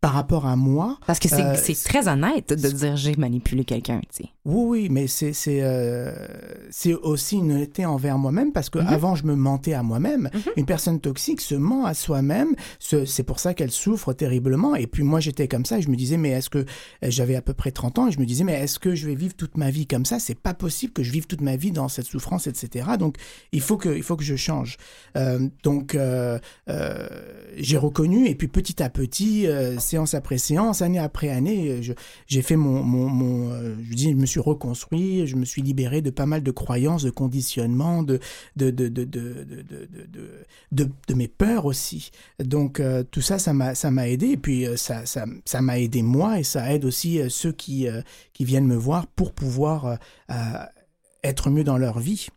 par rapport à moi, Parce que c'est Euh, c'est très honnête de dire j'ai manipulé quelqu'un, tu sais. Oui, oui, mais c'est c'est euh, c'est aussi une honnêteté envers moi-même parce que Mhm. avant je me mentais à moi-même. Une personne toxique se ment à soi-même. Ce- C'est pour ça qu'elle souffre terriblement. Et puis moi j'étais comme ça. Et je me disais mais est-ce que j'avais à peu près 30 ans et je me disais mais est-ce que je vais vivre toute ma vie comme ça? C'est pas possible que je vive toute ma vie dans cette souffrance, etc. Donc il faut que il faut que je change. Euh, donc euh, euh, j'ai reconnu et puis petit à petit, euh, séance après séance, année après année, j'ai fait mon, mon, euh, je dis, je me suis reconstruit, je me suis libéré de pas mal de croyances, de conditionnements, de de de de de de de, de, de- mes peurs aussi. Donc euh, tout ça, ça m'a ça m'a aidé et puis euh, ça ça ça m'a aidé moi et ça aide aussi euh, ceux qui euh, qui viennent me voir pour pouvoir euh, euh, être mieux dans leur vie.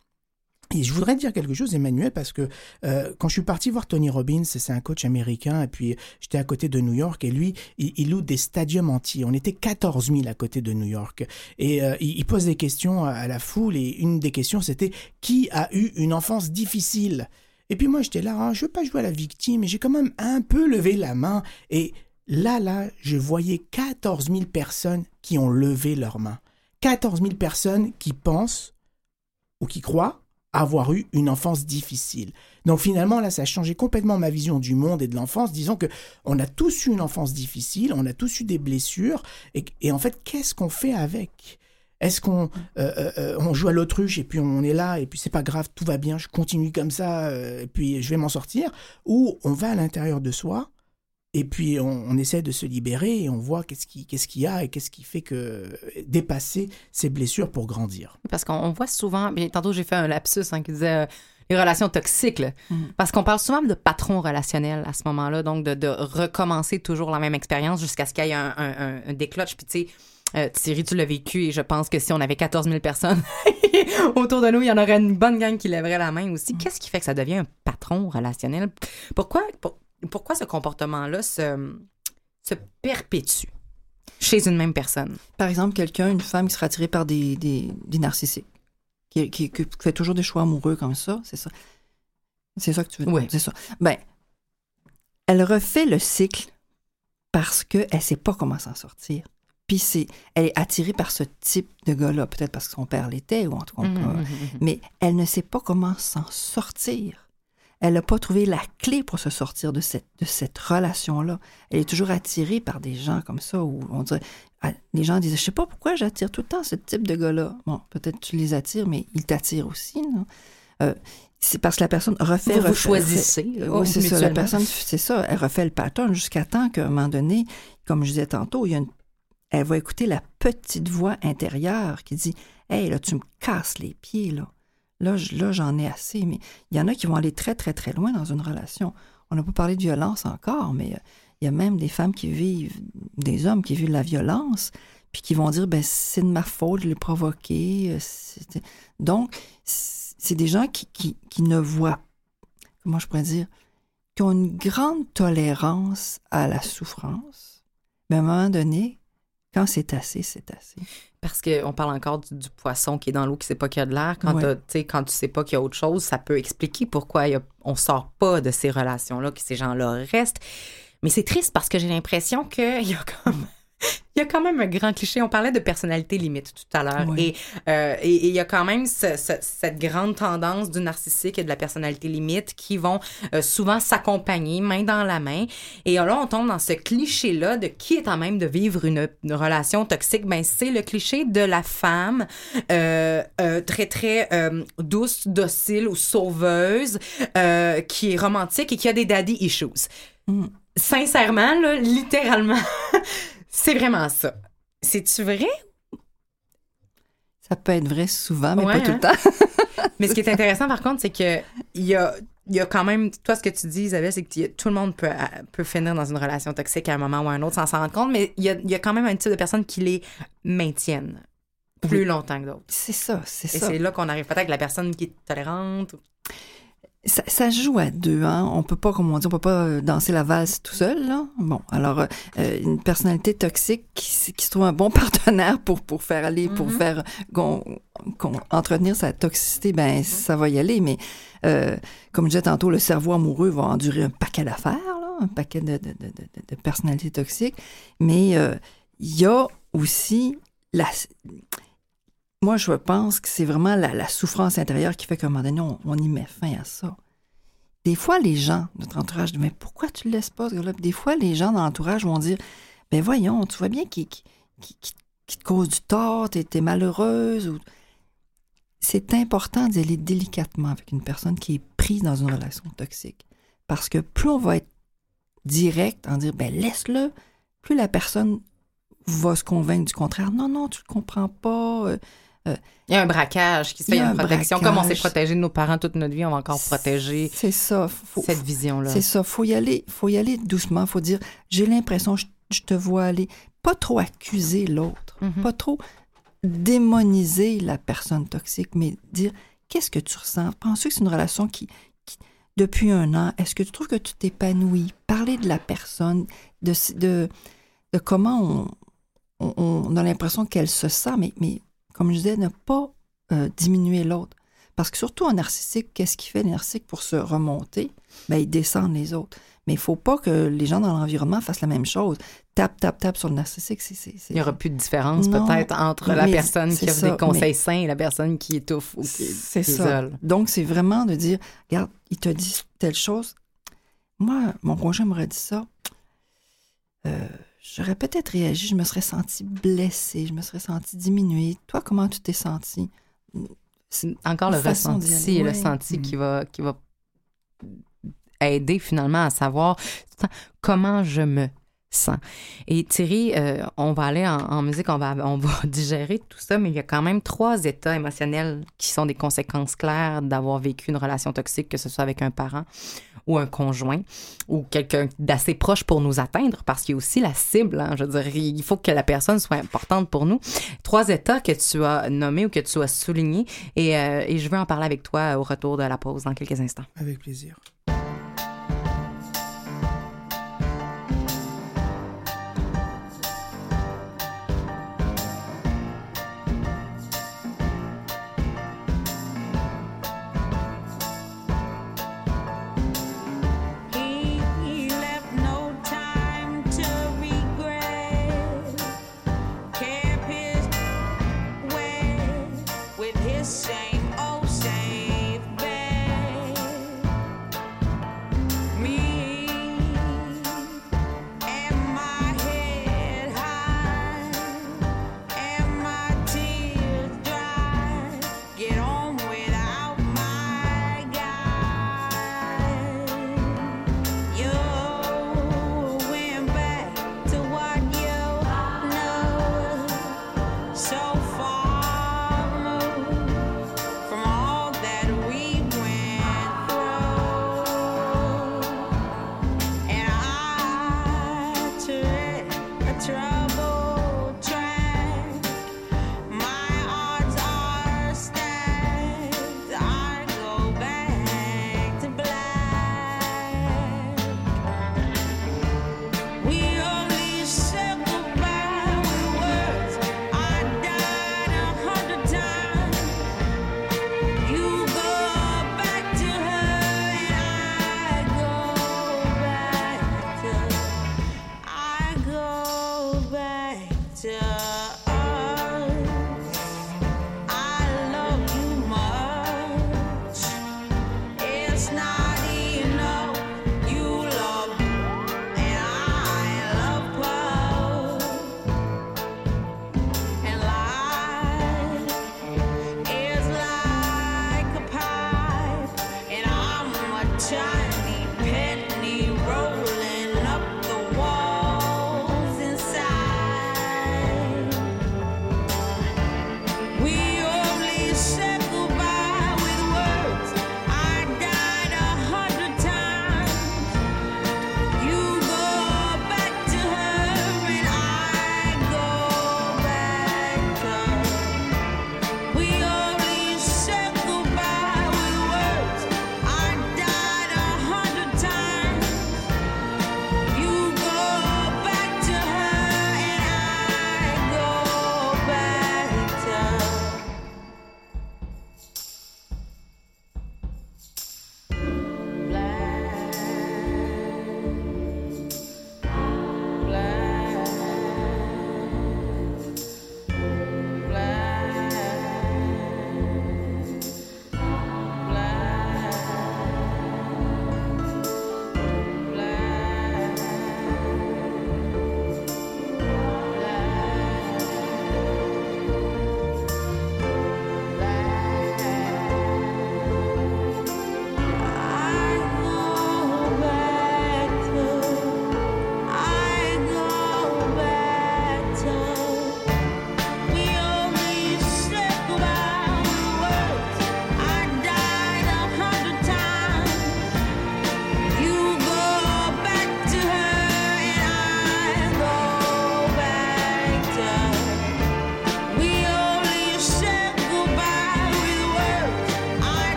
Et je voudrais dire quelque chose, Emmanuel, parce que euh, quand je suis parti voir Tony Robbins, c'est un coach américain, et puis j'étais à côté de New York, et lui, il, loue des stadiums entiers. On était 14 000 à côté de New York. Et euh, il, pose des questions à la foule, et une des questions, c'était qui a eu une enfance difficile? Et puis moi, j'étais là, ah, je veux pas jouer à la victime, et j'ai quand même un peu levé la main. Et là, là, je voyais 14 000 personnes qui ont levé leurs mains. 14 000 personnes qui pensent ou qui croient avoir eu une enfance difficile. Donc finalement, là, ça a changé complètement ma vision du monde et de l'enfance, disons que on a tous eu une enfance difficile, on a tous eu des blessures, et, et en fait, qu'est-ce qu'on fait avec? Est-ce qu'on euh, euh, euh, on joue à l'autruche et puis on est là et puis c'est pas grave, tout va bien, je continue comme ça euh, et puis je vais m'en sortir? Ou on va à l'intérieur de soi et puis on, on essaie de se libérer et on voit qu'est-ce qui qu'est-ce qu'il y a et qu'est-ce qui fait que dépasser ces blessures pour grandir. Parce qu'on on voit souvent, tantôt j'ai fait un lapsus hein, qui disait euh, les relations toxiques, là. parce qu'on parle souvent de patron relationnel à ce moment-là, donc de, de recommencer toujours la même expérience jusqu'à ce qu'il y ait un, un, un- un décloche. Puis tu sais, euh, Thierry, tu l'as vécu et je pense que si on avait 14 000 personnes [laughs] autour de nous, il y en aurait une bonne gang qui lèverait la main aussi. Qu'est-ce qui fait que ça devient un patron relationnel? Pourquoi, pour- pourquoi ce comportement-là se, se perpétue chez une même personne? Par exemple, quelqu'un, une femme qui sera attirée par des, des, des narcissiques, qui, qui, qui fait toujours des choix amoureux comme ça, c'est ça? C'est ça que tu veux dire? Oui. C'est ça. Ben, elle refait le cycle parce qu'elle ne sait pas comment s'en sortir. Puis c'est, elle est attirée par ce type de gars-là, peut-être parce que son père l'était, ou en tout cas, Mhm. mais elle ne sait pas comment s'en sortir. Elle n'a pas trouvé la clé pour se sortir de cette, de cette relation-là. Elle est toujours attirée par des gens comme ça, où on dirait, ah, les gens disent, je sais pas pourquoi j'attire tout le temps ce type de gars-là. Bon, peut-être tu les attires, mais ils t'attirent aussi, non? Euh, c'est parce que la personne refait, Vous vous refait- choisissez, refait- là, oui, c'est ça. La personne, c'est ça. Elle refait le pattern jusqu'à temps qu'à un moment donné, comme je disais tantôt, il y a une elle va écouter la petite voix intérieure qui dit Hey, là, tu me casses les pieds, là. Là, je- là, j'en ai assez. Mais il y en a qui vont aller très, très, très loin dans une relation. On n'a pas parlé de violence encore, mais euh, il y a même des femmes qui vivent, des hommes qui vivent la violence, puis qui vont dire ben c'est de ma faute, je l'ai provoqué. euh, Donc, c'est des gens qui ne voient, comment je pourrais dire, qui ont une grande tolérance à la souffrance. Mais à un moment donné, quand c'est assez, c'est assez. Parce qu'on parle encore du, du poisson qui est dans l'eau, qui sait pas qu'il y a de l'air. Quand, Ouais. t'as- tu sais, quand tu sais pas qu'il y a autre chose, ça peut expliquer pourquoi il y a- on sort pas de ces relations-là, que ces gens-là restent. Mais c'est triste parce que j'ai l'impression qu'il y a comme... Il y a quand même un grand cliché. On parlait de personnalité limite tout à l'heure. Oui. Et, euh, et, et il y a quand même ce- ce- cette grande tendance du narcissique et de la personnalité limite qui vont euh, souvent s'accompagner main dans la main. Et là, on tombe dans ce cliché-là de qui est en même de vivre une, une relation toxique. Ben, c'est le cliché de la femme euh, très, très douce, docile ou sauveuse, qui est romantique et qui a des daddy issues. Mm. Sincèrement, là, littéralement, [laughs] c'est vraiment ça. C'est-tu vrai? Ça peut être vrai souvent, mais Ouais, pas tout hein? le temps. [laughs] Mais ce qui est intéressant, par contre, c'est que il y a, y a quand même, toi, ce que tu dis, Isabelle, c'est que tout le monde peut, peut finir dans une relation toxique à un moment ou à un autre sans s'en rendre compte, mais il y a, y a quand même un type de personnes qui les maintiennent plus longtemps que d'autres. C'est ça, c'est Et ça. c'est là qu'on arrive peut-être avec la personne qui est tolérante. Ça. joue à deux, hein. On peut pas, comme on dit, on peut pas euh, danser la valse tout seul, là. Bon, alors, euh, euh, une personnalité toxique qui, se trouve un bon [laughs] partenaire pour, pour faire aller, pour Mhm. faire, qu'on- entretenir sa toxicité, ben, ça va y aller, mais, euh, comme je disais tantôt, le cerveau amoureux va endurer un paquet d'affaires, là, un paquet de, de, de, de- de personnalités toxiques, mais euh, il y a aussi la... Moi, je pense que c'est vraiment la, souffrance intérieure qui fait qu'à un moment donné, on, y met fin à ça. Des fois, les gens, notre entourage, disent Mais pourquoi tu le laisses pas, Des fois, les gens dans l'entourage vont dire Ben voyons, tu vois bien qu'il te cause du tort, t'es es malheureuse. C'est important d'y aller délicatement avec une personne qui est prise dans une relation toxique. Parce que plus on va être direct en dire Ben laisse-le, plus la personne va se convaincre du contraire. Non, non, tu le comprends pas. Euh, Il y a un braquage qui se fait, Il y a une un protection. Comme on s'est protégé de nos parents toute notre vie, on va encore protéger C'est ça. Faut, cette vision-là. C'est ça. Faut y aller. Faut y aller doucement. Faut dire, j'ai l'impression, je, je te vois aller. Pas trop accuser l'autre. Mhm. Pas trop démoniser la personne toxique, mais dire, qu'est-ce que tu ressens? Penses-tu que c'est une relation qui, qui- depuis un an, est-ce que tu trouves que tu t'épanouis? Parler de la personne, de, de, de comment on, on, on a l'impression qu'elle se sent, mais, mais comme je disais, ne pas euh, diminuer l'autre. Parce que surtout en narcissique, qu'est-ce qu'il fait le narcissique pour se remonter? Ben, il descend les autres. Mais il faut pas que les gens dans l'environnement fassent la même chose. Tape, tape, tape sur le narcissique. c'est- Il n'y aura plus de différence peut-être entre la personne qui offre des conseils sains et la personne qui étouffe ou qui, C'est qui ça. Donc, c'est vraiment de dire, regarde, il te dit telle chose. Moi, mon conjoint m'aurait dit ça. Euh, J'aurais peut-être réagi, je me serais sentie blessée, je me serais sentie diminuée. Toi, comment tu t'es sentie? C'est encore le ressenti le ouais. senti Mm. qui va, qui va aider finalement à savoir comment je me sens. Et Thierry, euh, on va aller en, en musique, on va, on va [laughs] digérer tout ça, mais il y a quand même trois états émotionnels qui sont des conséquences claires d'avoir vécu une relation toxique, que ce soit avec un parent ou un conjoint ou quelqu'un d'assez proche pour nous atteindre, parce qu'il y a aussi la cible. hein. je veux dire, il faut que la personne soit importante pour nous. Trois états que tu as nommés ou que tu as soulignés, et, euh, et je veux en parler avec toi au retour de la pause dans quelques instants. Avec plaisir.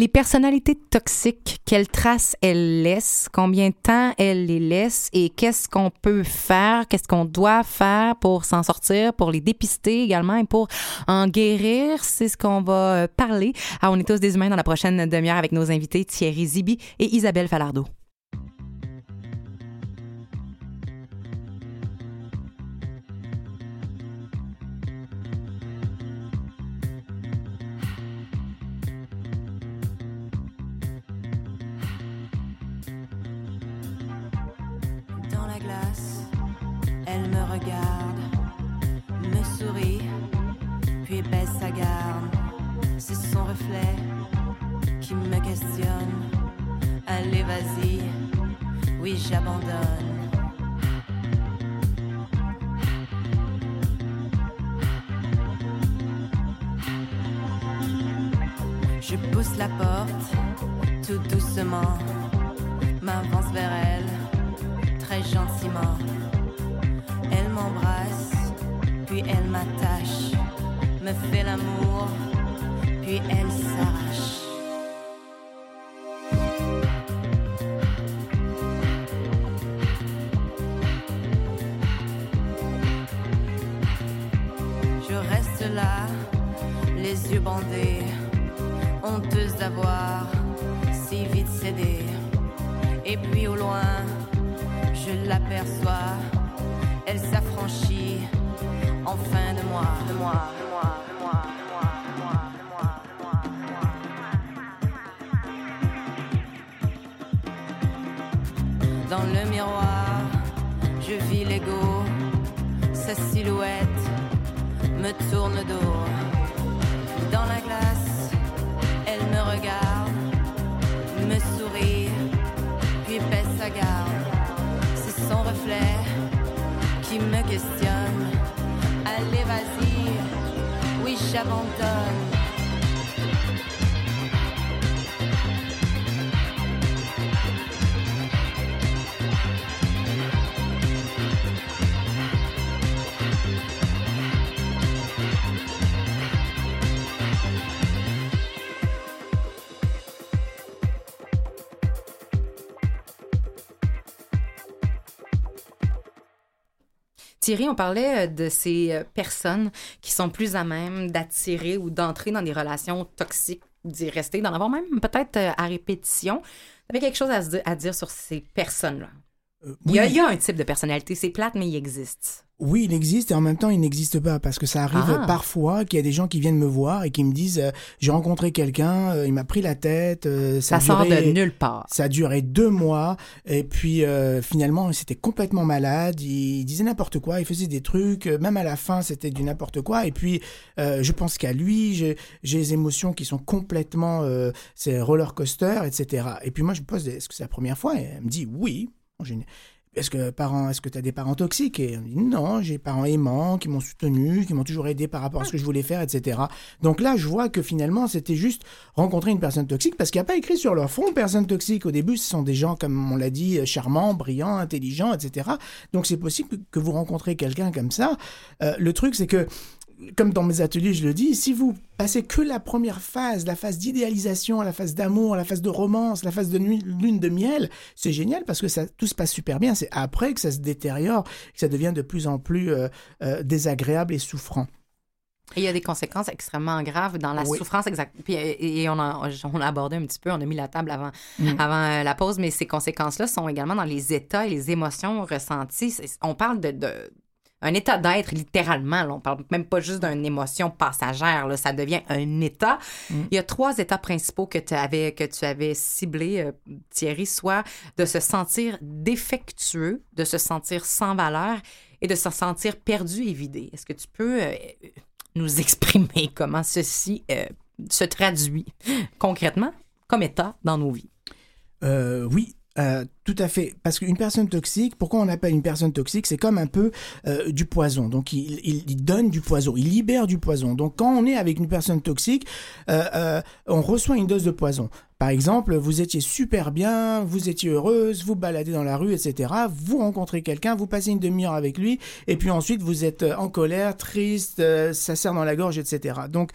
Les personnalités toxiques, quelles traces elles laissent, combien de temps elles les laissent et qu'est-ce qu'on peut faire, qu'est-ce qu'on doit faire pour s'en sortir, pour les dépister également et pour en guérir, c'est ce qu'on va euh, parler à On est tous des humains dans la prochaine demi-heure avec nos invités Thierry Zibi et Isabelle Falardeau. Me sourit, puis baisse sa garde. C'est son reflet qui me questionne. Allez, vas-y, oui, j'abandonne. Je pousse la porte tout doucement, m'avance vers elle très gentiment. Puis elle m'attache, me fait l'amour, puis elle s'arrache. Je reste là, les yeux bandés, honteuse d'avoir si vite cédé. Et puis au loin, je l'aperçois, elle s'affranchit enfin de moi, de moi, de moi, de moi, de moi, de moi, de moi, de moi, de moi. Dans le miroir, je vis l'ego, sa silhouette me tourne dos. Dans la glace, qui me questionne. Allez, vas-y, oui, j'abandonne. Thierry, on parlait euh, de ces euh, personnes qui sont plus à même d'attirer ou d'entrer dans des relations toxiques, d'y rester, d'en avoir même peut-être euh, à répétition. Tu avais quelque chose à, se dire, à dire sur ces personnes-là? Euh, Il, y a, il y a un type de personnalité, c'est plate, mais il existe. Oui, il existe et en même temps, il n'existe pas parce que ça arrive Ah. parfois qu'il y a des gens qui viennent me voir et qui me disent euh, j'ai rencontré quelqu'un, euh, il m'a pris la tête, euh, ça, Ça, a sort duré- de nulle part. Ça a duré deux mois et puis finalement c'était complètement malade. Il, disait n'importe quoi, il faisait des trucs, même à la fin c'était du n'importe quoi. Et puis je pense qu'à lui, j'ai des émotions qui sont complètement c'est roller coaster, etc. Et puis moi je me pose est-ce que c'est la première fois? Et elle me dit oui. Est-ce que parents, est-ce que tu as des parents toxiques? Et on dit non, j'ai des parents aimants qui m'ont soutenu, qui m'ont toujours aidé par rapport à ce que je voulais faire, etc. Donc là, je vois que finalement, c'était juste rencontrer une personne toxique parce qu'il n'y a pas écrit sur leur front personne toxique. Au début, ce sont des gens, comme on l'a dit, charmants, brillants, intelligents, etc. Donc c'est possible que vous rencontrez quelqu'un comme ça. Euh, le truc, c'est que comme dans mes ateliers, je le dis, si vous passez que la première phase, la phase d'idéalisation, la phase d'amour, la phase de romance, la phase de nuit- lune de miel, c'est génial parce que ça, tout se passe super bien. C'est après que ça se détériore, que ça devient de plus en plus euh, euh, désagréable et souffrant. Et il y a des conséquences extrêmement graves dans la Oui. souffrance exacte. Puis, euh, et on a, on a abordé un petit peu, on a mis la table avant, Mm. avant la pause, mais ces conséquences-là sont également dans les états et les émotions ressenties. On parle de, de- un état d'être littéralement. là. On parle même pas juste d'une émotion passagère. Là. Ça devient un état. Mm. Il y a trois états principaux que tu avais que tu avais ciblés, euh, Thierry, soit de se sentir défectueux, de se sentir sans valeur et de se sentir perdu et vidé. Est-ce que tu peux euh, nous exprimer [laughs] comment ceci euh, se traduit concrètement comme état dans nos vies? Euh, oui, euh, tout à fait. Parce qu'une personne toxique, pourquoi on appelle une personne toxique? C'est comme un peu euh, du poison. Donc, il, il- il donne du poison, il libère du poison. Donc, quand on est avec une personne toxique, euh, euh, on reçoit une dose de poison. Par exemple, vous étiez super bien, vous étiez heureuse, vous baladez dans la rue, etc. Vous rencontrez quelqu'un, vous passez une demi-heure avec lui, et puis ensuite vous êtes en colère, triste, euh, ça serre dans la gorge, etc. Donc,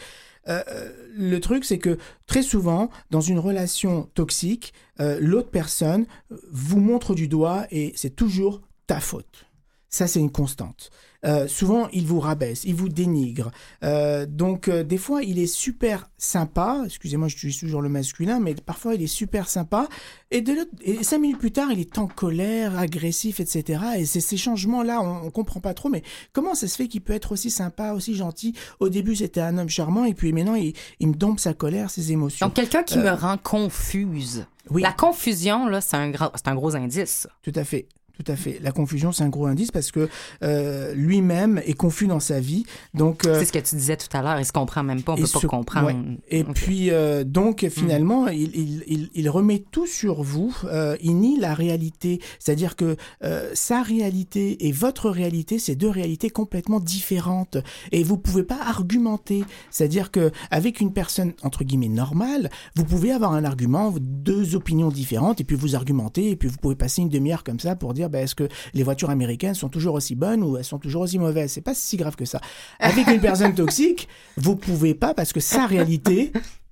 euh, euh, le truc, c'est que très souvent, dans une relation toxique, euh, l'autre personne vous montre du doigt et c'est toujours ta faute. Ça, c'est une constante. Euh, souvent, il vous rabaisse, il vous dénigre. Euh, donc, euh, des fois, il est super sympa. Excusez-moi, j'utilise toujours le masculin, mais parfois, il est super sympa. Et, de l'autre- et cinq minutes plus tard, il est en colère, agressif, etc. Et c'est ces changements-là, on, on comprend pas trop. Mais comment ça se fait qu'il peut être aussi sympa, aussi gentil? Au début, c'était un homme charmant, et puis maintenant, il, il me dompe sa colère, ses émotions. Donc, quelqu'un qui me rend confuse. oui, La confusion, là, c'est un, un gros indice. tout à fait. Tout à fait. La confusion, c'est un gros indice parce que euh, lui-même est confus dans sa vie. Donc, euh, C'est ce que tu disais tout à l'heure. Il se comprend même pas. On peut pas sur- comprendre. ouais. Et puis, euh, donc, finalement, il, il, il, il remet tout sur vous. Euh, il nie la réalité. C'est-à-dire que euh, sa réalité et votre réalité, c'est deux réalités complètement différentes. Et vous pouvez pas argumenter. C'est-à-dire que avec une personne, entre guillemets, normale, vous pouvez avoir un argument, deux opinions différentes, et puis vous argumentez, et puis vous pouvez passer une demi-heure comme ça pour dire, ben, est-ce que les voitures américaines sont toujours aussi bonnes ou elles sont toujours aussi mauvaises? C'est pas si grave que ça. Avec une personne [laughs] toxique, vous pouvez pas parce que sa réalité,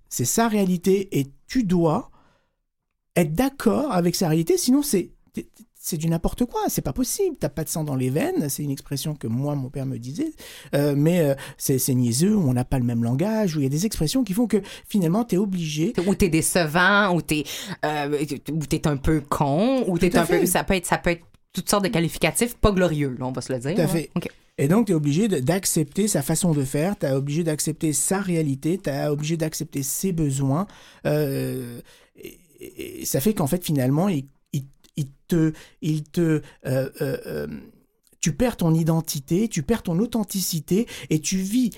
c'est sa réalité et tu dois être d'accord avec sa réalité, sinon c'est c'est du n'importe quoi, c'est pas possible. T'as pas de sang dans les veines, c'est une expression que moi mon père me disait, Euh, mais euh, c'est c'est niaiseux, on n'a pas le même langage, où il y a des expressions qui font que finalement t'es obligé. Ou t'es décevant, ou t'es euh, ou t'es un peu con, ou t'es Tout un peu. Ça peut être, ça peut être toutes sortes de qualificatifs pas glorieux, là, on va se le dire. Tout à là. fait. Et donc, tu es obligé de- d'accepter sa façon de faire, tu es obligé d'accepter sa réalité, tu es obligé d'accepter ses besoins. Euh, et, et ça fait qu'en fait, finalement, il, il, te... Il te euh, euh, euh, tu perds ton identité, tu perds ton authenticité et tu vis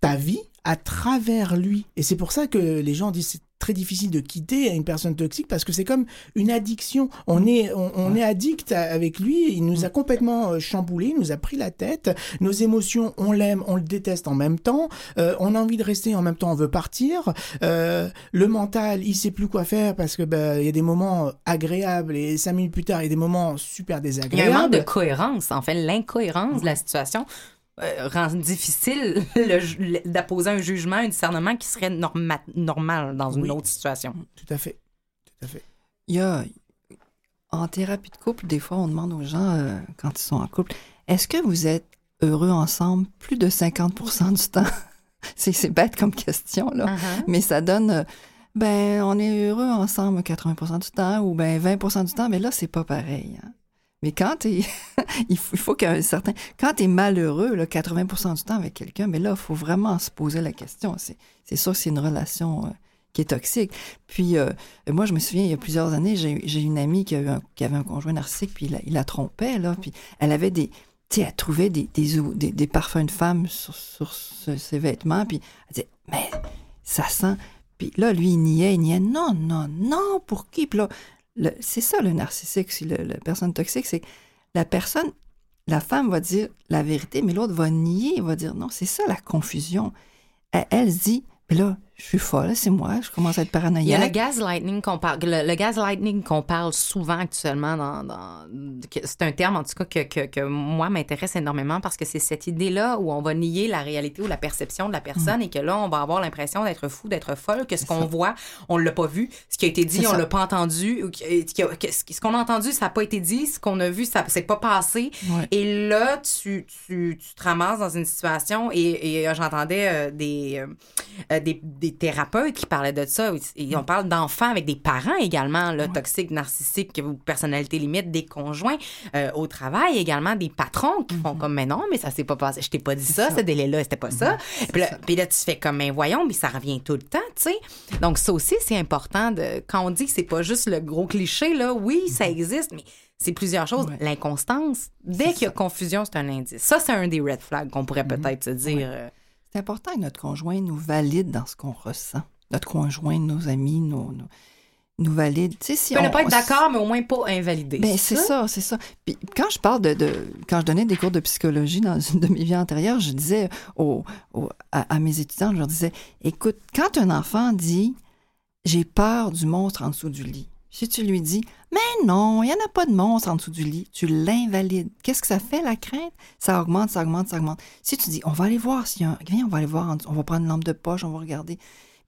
ta vie à travers lui. Et c'est pour ça que les gens disent très difficile de quitter une personne toxique parce que c'est comme une addiction. On est, on, on est addict à- avec lui. Il nous a complètement euh, chamboulé, il nous a pris la tête. Nos émotions, on l'aime, on le déteste en même temps. Euh, on a envie de rester, en même temps on veut partir. Euh, le mental, il sait plus quoi faire parce que ben, il y a des moments agréables et cinq minutes plus tard il y a des moments super Il y a désagréables. un manque de cohérence. En fait, l'incohérence de la situation euh, rend difficile [laughs] le ju- le- d'apposer un jugement, un discernement qui serait norma- normal dans une Oui. autre situation. Tout à fait, tout à fait. Il y a, en thérapie de couple, des fois, on demande aux gens, euh, quand ils sont en couple, est-ce que vous êtes heureux ensemble plus de 50% du temps? [laughs] c'est, c'est bête comme question, là. Uh-huh. Mais ça donne, euh, ben, on est heureux ensemble 80% du temps ou ben 20% du temps, mais là, c'est pas pareil. hein. Mais quand t'es, [laughs] il faut, il faut qu'il y ait un certain, quand t'es malheureux, là, 80% du temps avec quelqu'un, mais là, il faut vraiment se poser la question. C'est, c'est sûr que c'est une relation euh, qui est toxique. Puis, euh, moi, je me souviens, il y a plusieurs années, j'ai, j'ai une amie qui, avait un conjoint narcissique, puis il la, trompait, là, puis elle avait des, tu sais, elle trouvait des, des, des, parfums de femme sur, ses vêtements, puis elle disait, mais ça sent. Puis là, lui, il niait, il niait, non, non, non, pour qui? Puis là, c'est ça le narcissique, le- la personne toxique, c'est la personne, la femme va dire la vérité, mais l'autre va nier, va dire non, c'est ça la confusion. Elle, elle dit, mais là, je suis folle, c'est moi, je commence à être Il y a le paranoïaque. gaslighting qu'on parle, le, le gaslighting qu'on parle souvent actuellement dans, c'est un terme en tout cas que, que, que moi m'intéresse énormément parce que c'est cette idée-là où on va nier la réalité ou la perception de la personne et que là on va avoir l'impression d'être fou, d'être folle, que ce qu'on voit, on l'a pas vu, ce qui a été dit, C'est on l'a pas entendu, ou que- que- que- ce qu'on a entendu, ça a pas été dit, ce qu'on a vu, ça s'est pas passé. Ouais. Et là, tu, tu, tu te ramasses dans une situation et, et, euh, j'entendais euh, des, euh, euh, des, des thérapeutes qui parlaient de ça. Et on parle d'enfants avec des parents également, là, toxiques, narcissiques ou personnalité limite, des conjoints. Euh, au travail également, des patrons qui font comme, mais non, mais ça s'est pas passé. Je t'ai pas dit ça, ça. ce délai-là, c'était pas ça. Puis là, ça. puis là, tu fais comme, mais voyons, mais ça revient tout le temps, tu sais. Donc, ça aussi, c'est important de, quand on dit que c'est pas juste le gros cliché, là, oui, ça existe, mais c'est plusieurs choses. Ouais. L'inconstance, dès qu'il y a confusion, c'est un indice. Ça, c'est un des red flags qu'on pourrait peut-être se dire. euh, C'est important que notre conjoint nous valide dans ce qu'on ressent. Notre conjoint, nos amis, nos, nos- nous valide. Tu sais, si on, ne pas être d'accord, mais au moins pas invalider. Ben, c'est ça, c'est ça. Puis quand je parle de, de- Quand je donnais des cours de psychologie dans une de mes vies antérieures, je disais aux- aux- à, à mes étudiants, je leur disais écoute, quand un enfant dit j'ai peur du monstre en dessous du lit, si tu lui dis mais non, il n'y en a pas de monstre en dessous du lit. Tu l'invalides. Qu'est-ce que ça fait, la crainte? Ça augmente, ça augmente, ça augmente. Si tu dis, on va aller voir s'il y a un... Viens, on va aller voir, on va prendre une lampe de poche, on va regarder.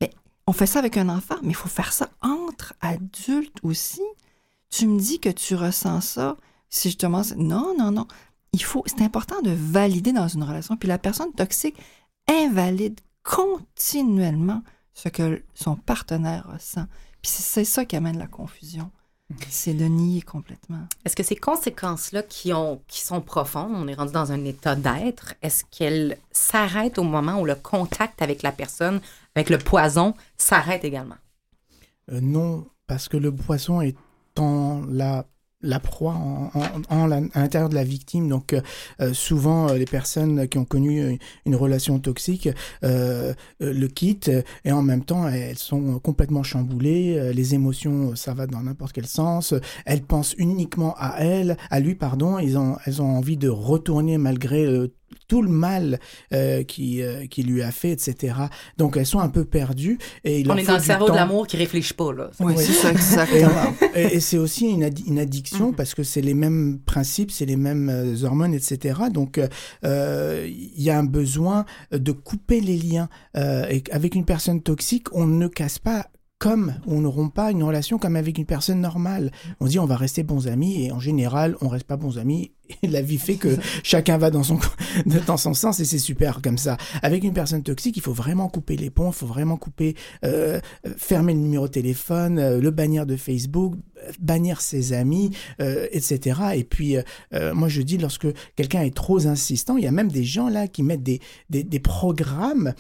Mais on fait ça avec un enfant, mais il faut faire ça entre adultes aussi. Tu me dis que tu ressens ça. Si je te demande, non, non, non. Il faut, c'est important de valider dans une relation. Puis la personne toxique invalide continuellement ce que son partenaire ressent. Puis c'est ça qui amène la confusion. C'est de nier complètement. Est-ce que ces conséquences-là qui, ont, qui sont profondes, on est rendu dans un état d'être, est-ce qu'elles s'arrêtent au moment où le contact avec la personne, avec le poison, s'arrête également? Euh, non, parce que le poisson est en la, proie, en, en- en à l'intérieur de la victime. Donc, euh, euh, souvent, euh, les personnes qui ont connu euh, une relation toxique euh, le quittent et en même temps, elles sont complètement chamboulées. les émotions, ça va dans n'importe quel sens. Elles pensent uniquement à elle, à lui, pardon. Ils ont, elles ont envie de retourner malgré tout le mal euh, qui, euh, qui lui a fait, etc. Donc, elles sont un peu perdues. Et il On est dans le cerveau de temps. l'amour qui réfléchit pas, là. Oui, Oui. c'est ça, Et, exactement. et- et c'est aussi une, une addiction Mhm. parce que c'est les mêmes principes, c'est les mêmes euh, hormones, etc. Donc, il y a un besoin de couper les liens. Euh, et avec une personne toxique, on ne casse pas comme on n'auront pas une relation comme avec une personne normale. On se dit on va rester bons amis et en général on reste pas bons amis. [laughs] La vie fait que chacun va dans son [laughs] dans son sens et c'est super comme ça. Avec une personne toxique, il faut vraiment couper les ponts, il faut vraiment couper, euh, euh, fermer le numéro de téléphone, euh, le bannir de Facebook, euh, bannir ses amis, euh, etc. Et puis euh, moi je dis lorsque quelqu'un est trop insistant, il y a même des gens là qui mettent des des, des programmes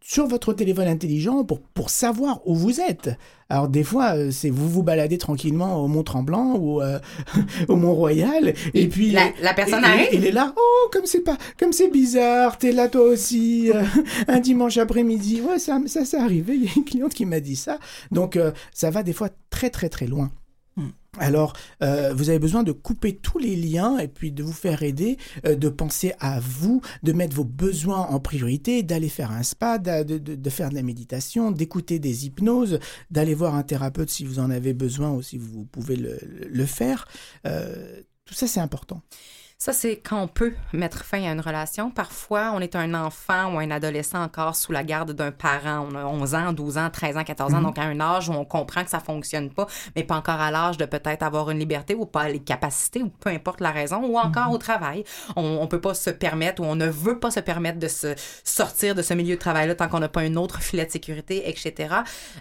sur votre téléphone intelligent pour, pour savoir où vous êtes. Alors des fois, euh, c'est vous vous baladez tranquillement au Mont Tremblant ou euh, [laughs] au Mont Royal et puis La- la personne et- arrive? Il est là. Oh, comme c'est pas, comme c'est bizarre. T'es là toi aussi euh, [laughs] un dimanche après-midi. Ouais, ça, ça s'est arrivé. Il y a une cliente qui m'a dit ça. Donc euh, ça va des fois très très très loin. Hmm. Alors, euh, vous avez besoin de couper tous les liens et puis de vous faire aider, euh, de penser à vous, de mettre vos besoins en priorité, d'aller faire un spa, de, faire de la méditation, d'écouter des hypnoses, d'aller voir un thérapeute si vous en avez besoin ou si vous pouvez le, le faire. Euh, tout ça, c'est important. Ça, c'est quand on peut mettre fin à une relation. Parfois, on est un enfant ou un adolescent encore sous la garde d'un parent. On a 11 ans, 12 ans, 13 ans, 14 ans, donc à un âge où on comprend que ça fonctionne pas, mais pas encore à l'âge de peut-être avoir une liberté ou pas les capacités ou peu importe la raison, ou encore au travail. On, on peut pas se permettre ou on ne veut pas se permettre de se sortir de ce milieu de travail-là tant qu'on n'a pas un autre filet de sécurité, etc.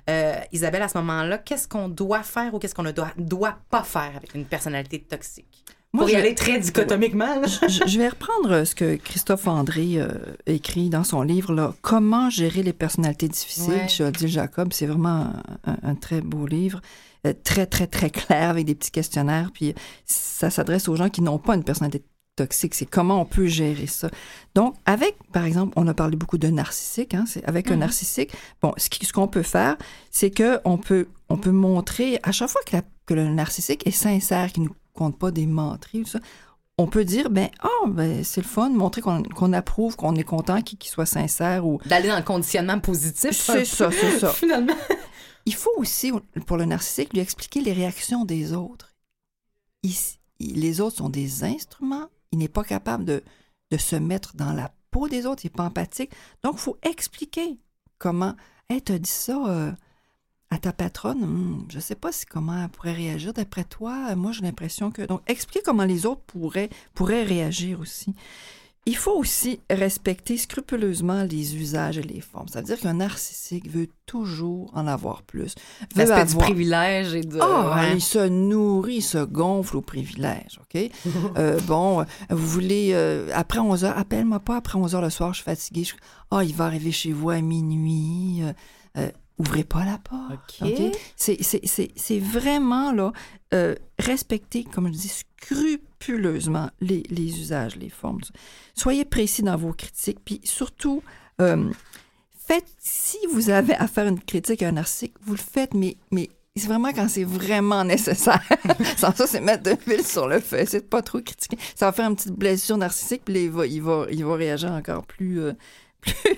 Euh, Isabelle, à ce moment-là, qu'est-ce qu'on doit faire ou qu'est-ce qu'on ne doit, doit pas faire avec une personnalité toxique? Moi, Pour y je- aller très dichotomiquement. je, je vais reprendre ce que Christophe André euh, écrit dans son livre, là, Comment gérer les personnalités difficiles Ouais. chez Odile Jacob. C'est vraiment un, un très beau livre, euh, très, très, très clair avec des petits questionnaires. Puis ça s'adresse aux gens qui n'ont pas une personnalité toxique. C'est comment on peut gérer ça. Donc, avec, par exemple, on a parlé beaucoup de narcissique. Hein, c'est avec un narcissique, bon, ce qui- ce qu'on peut faire, c'est que on peut, on peut montrer à chaque fois que, la- que le narcissique est sincère, qu'il ne compte pas des menteries, tout ça, on peut dire, ben, ah, ben, c'est le fun, montrer qu'on approuve, qu'on est content qu'il soit sincère ou. D'aller dans le conditionnement positif. C'est ça, c'est ça. [laughs] Finalement. Il faut aussi, pour le narcissique, lui expliquer les réactions des autres. Il- il- les autres sont des instruments. Il n'est pas capable de, de se mettre dans la peau des autres. Il n'est pas empathique. Donc, il faut expliquer comment. Hey, t'as dit ça euh, à ta patronne. Hum, je ne sais pas si comment elle pourrait réagir. D'après toi, moi, j'ai l'impression que. Donc, expliquer comment les autres pourraient, pourraient réagir aussi. Il faut aussi respecter scrupuleusement les usages et les formes. Ça veut dire qu'un narcissique veut toujours en avoir plus. Veut L'aspect du avoir- privilège et de. ah, ouais. il se nourrit, il se gonfle au privilège, OK? [laughs] Euh, bon, vous voulez, euh, après 11 heures, appelle-moi pas après 11 heures le soir, je suis fatiguée. Je- Ah, il va arriver chez vous à minuit. euh, ouvrez pas la porte. OK. OK? C'est- vraiment, là, euh, respecter, comme je dis, scrupuleusement les, les usages, les formes. Soyez précis dans vos critiques, puis surtout, euh, faites, si vous avez à faire une critique à un narcissique, vous le faites, mais, mais c'est vraiment quand c'est vraiment nécessaire. [laughs] Sans ça, c'est mettre de l'huile sur le feu. C'est pas trop critiquer. Ça va faire une petite blessure narcissique, puis là, il va, il va, il va réagir encore plus, euh,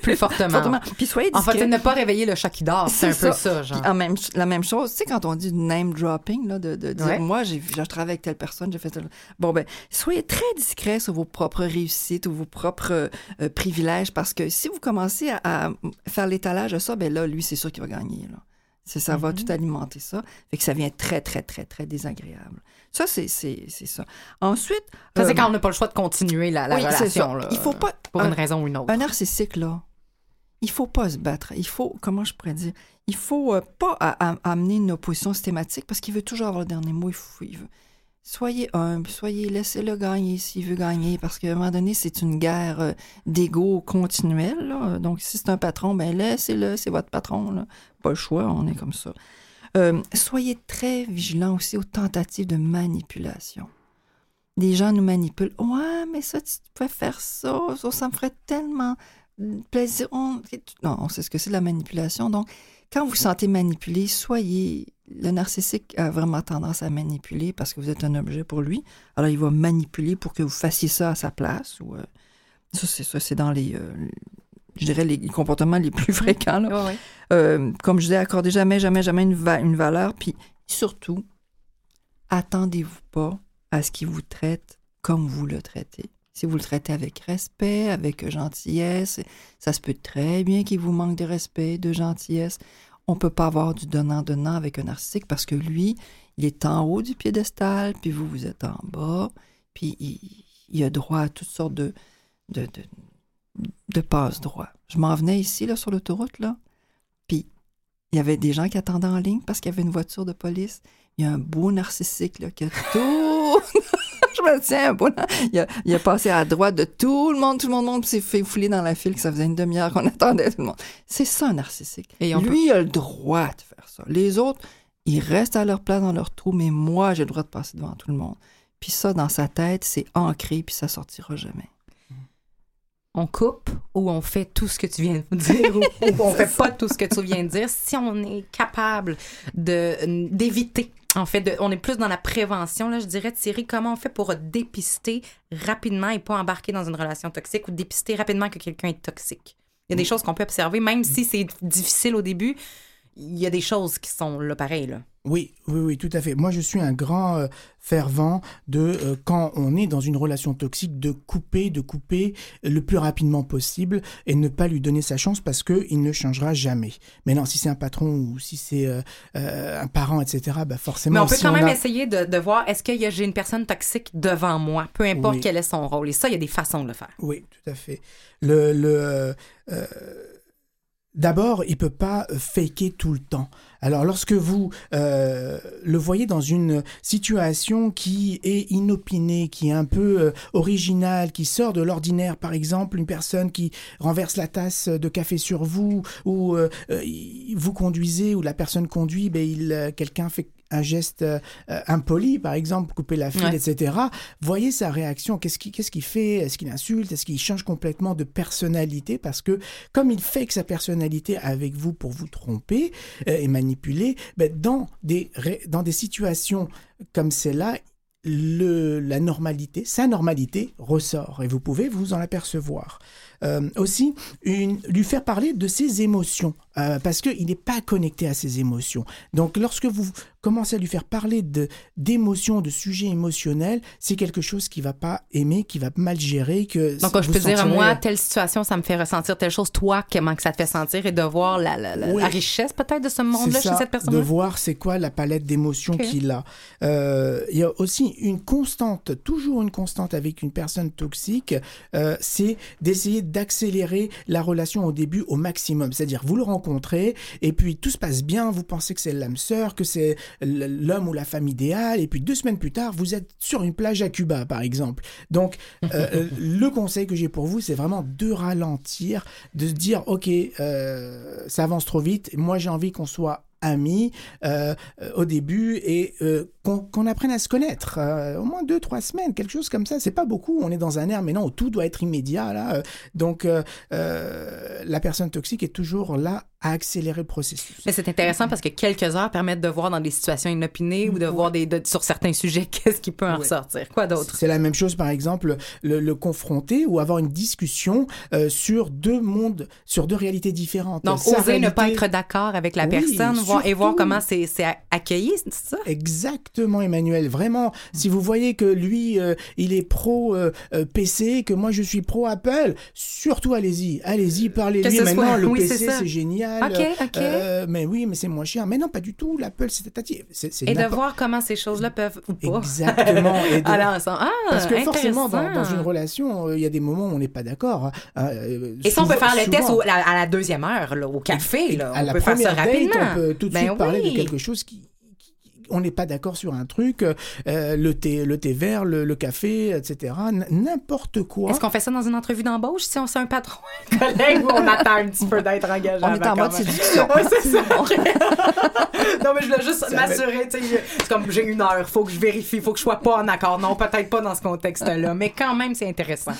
Plus fortement. fortement. Puis soyez En fait, ne pas réveiller le chat qui dort, c'est un peu ça, genre. Puis en même, la même chose, tu sais, quand on dit name dropping, là, de, de dire, Ouais. moi, j'ai, je travaille avec telle personne, j'ai fait tel... Bon, ben, soyez très discret sur vos propres réussites ou vos propres euh, privilèges, parce que si vous commencez à, à faire l'étalage de ça, ben là, lui, c'est sûr qu'il va gagner, là. C'est, ça Mm-hmm. va tout alimenter ça. Fait que ça vient très, très, très, très désagréable. Ça, c'est, c'est, c'est ça. Ensuite... Ça, c'est euh, quand on n'a pas le choix de continuer la, la oui, relation. là, Il faut pas... Pour un- une raison ou une autre. un narcissique, là, il faut pas se battre. Il faut, comment je pourrais dire, il faut euh, pas à- à- amener une opposition systématique parce qu'il veut toujours avoir le dernier mot. Il faut, il veut- Soyez humble, soyez, laissez-le gagner s'il veut gagner parce qu'à un moment donné, c'est une guerre euh, d'ego continuelle. Donc, si c'est un patron, ben laissez-le, c'est votre patron. Pas le choix, on est comme ça. Euh, soyez très vigilants aussi aux tentatives de manipulation. Des gens nous manipulent. Ouais, mais ça, tu peux faire ça, ça, ça me ferait tellement plaisir. On- Non, on sait ce que c'est de la manipulation. Donc, quand vous sentez manipulé, soyez. Le narcissique a vraiment tendance à manipuler parce que vous êtes un objet pour lui. Alors, il va manipuler pour que vous fassiez ça à sa place. Ou, euh, ça, c'est ça, c'est dans les, euh, je dirais, les comportements les plus [laughs] fréquents. là. Euh, comme je disais, accordez jamais, jamais, jamais une, va- une valeur. Puis surtout, attendez-vous pas à ce qu'il vous traite comme vous le traitez. Si vous le traitez avec respect, avec gentillesse, ça se peut très bien qu'il vous manque de respect, de gentillesse. On peut pas avoir du donnant-donnant avec un narcissique parce que lui, il est en haut du piédestal, puis vous, vous êtes en bas, puis il, il a droit à toutes sortes de, de, de, passe-droits. Je m'en venais ici, là, sur l'autoroute, là, puis il y avait des gens qui attendaient en ligne parce qu'il y avait une voiture de police. Il y a un beau narcissique, qui a. [laughs] Je me tiens, un. Il a, il a passé à droite de tout le monde, tout le monde, monde, puis s'est fait fouler dans la file, que ça faisait une demi-heure qu'on [laughs] attendait tout le monde. C'est ça, un narcissique. Et Lui, il a le droit de faire ça. Les autres, ils restent à leur place dans leur trou, mais moi, j'ai le droit de passer devant tout le monde. Puis ça, dans sa tête, c'est ancré, puis ça sortira jamais. on coupe ou on fait tout ce que tu viens de dire ou, [laughs] ou on fait pas tout ce que tu viens de dire si on est capable de d'éviter en fait de- on est plus dans la prévention là je dirais Thierry comment on fait pour dépister rapidement et pas embarquer dans une relation toxique ou dépister rapidement que quelqu'un est toxique. Il y a des choses qu'on peut observer même si c'est difficile au début il y a des choses qui sont là pareil là Oui, oui, oui, tout à fait. Moi, je suis un grand euh, fervent de, euh, quand on est dans une relation toxique, de couper, de couper le plus rapidement possible et ne pas lui donner sa chance parce que il ne changera jamais. Maintenant, si c'est un patron ou si c'est euh, un parent, etc., bah forcément. mais on peut si quand même a- essayer de, de voir est-ce que j'ai une personne toxique devant moi peu importe Oui. quel est son rôle et ça il y a des façons de le faire Oui, tout à fait. Le, le, D'abord, il peut pas euh, faker tout le temps. Alors, lorsque vous euh, le voyez dans une situation qui est inopinée, qui est un peu euh, originale, qui sort de l'ordinaire, par exemple, une personne qui renverse la tasse de café sur vous, ou euh, euh, vous conduisez, ou la personne conduit, ben il, quelqu'un fait un geste euh, impoli, par exemple, couper la file, Ouais. etc. Voyez sa réaction. Qu'est-ce qu'il qu'est-ce qu'il fait? Est-ce qu'il insulte? Est-ce qu'il change complètement de personnalité? Parce que comme il fait que sa personnalité avec vous pour vous tromper euh, et manipuler, ben, dans, des, dans des situations comme celle-là, le, la normalité, sa normalité ressort et vous pouvez vous en apercevoir. Euh, aussi, une, lui faire parler de ses émotions, euh, parce qu'il n'est pas connecté à ses émotions. Donc, lorsque vous commencez à lui faire parler de d'émotions, de sujets émotionnels, c'est quelque chose qu'il va pas aimer, qu'il va mal gérer. Que Donc, je vous peux dire, sentirez- moi, telle situation, ça me fait ressentir telle chose. Toi, comment que ça te fait sentir et de voir la, la, la- Oui. la richesse peut-être de ce monde-là chez cette de personne-là. voir c'est quoi la palette d'émotions qu'il a. Euh, Il y a aussi une constante, toujours une constante avec une personne toxique, euh, c'est d'essayer d'accélérer la relation au début au maximum. C'est-à-dire, vous le rencontrez et puis tout se passe bien, vous pensez que c'est l'âme sœur, que c'est l'homme ou la femme idéale, et puis deux semaines plus tard, vous êtes sur une plage à Cuba, par exemple. Donc, euh, [laughs] euh, le conseil que j'ai pour vous, c'est vraiment de ralentir, de se dire, ok, euh, ça avance trop vite, moi j'ai envie qu'on soit amis euh, au début et euh, qu'on apprenne à se connaître euh, au moins deux trois semaines quelque chose comme ça c'est pas beaucoup on est dans un air mais non tout doit être immédiat là donc la personne toxique est toujours là à accélérer le processus. Mais c'est intéressant parce que quelques heures permettent de voir dans des situations inopinées ou de voir des, de- sur certains sujets [laughs] qu'est-ce qui peut en Ouais. ressortir. Quoi d'autre? C'est la même chose, par exemple, le, le confronter ou avoir une discussion euh, sur deux mondes, sur deux réalités différentes. Donc, Sa oser ne pas être d'accord avec la Oui, personne voir, et voir comment c'est c'est accueilli, c'est ça? Exactement, Emmanuel. Vraiment, si vous voyez que lui, euh, il est pro euh, euh, PC, que moi je suis pro Apple, surtout allez-y, allez-y, parlez-lui. Maintenant, soit- le oui, PC c'est ça. OK, OK. Euh, mais oui, mais c'est moins cher. Mais non, pas du tout. L'Apple, c'est Et de voir comment ces choses-là peuvent ou pas. Exactement. Et [laughs] de- aller ensemble. Ah, Parce que forcément, dans, une relation, euh, il y a des moments où on n'est pas d'accord. hein. Euh, Et ça, on peut faire le test au- à, à la deuxième heure, là, au café. Là. à on la peut faire ça première date, rapidement. on peut tout de Ben suite parler de quelque chose qui- on n'est pas d'accord sur un truc, euh, le thé, le thé vert, le, le café, etc. N'importe quoi. Est-ce qu'on fait ça dans une entrevue d'embauche? Si on sait un patron, [laughs] un [laughs] collègue ou on attend un petit peu d'être engagé? On est en mode séduction. Ouais, c'est ça. [laughs] non, mais je voulais juste Ça m'assurer. sais, C'est comme j'ai une heure, faut que je vérifie, faut que je sois pas en accord. Non, peut-être pas dans ce contexte-là, mais quand même, c'est intéressant.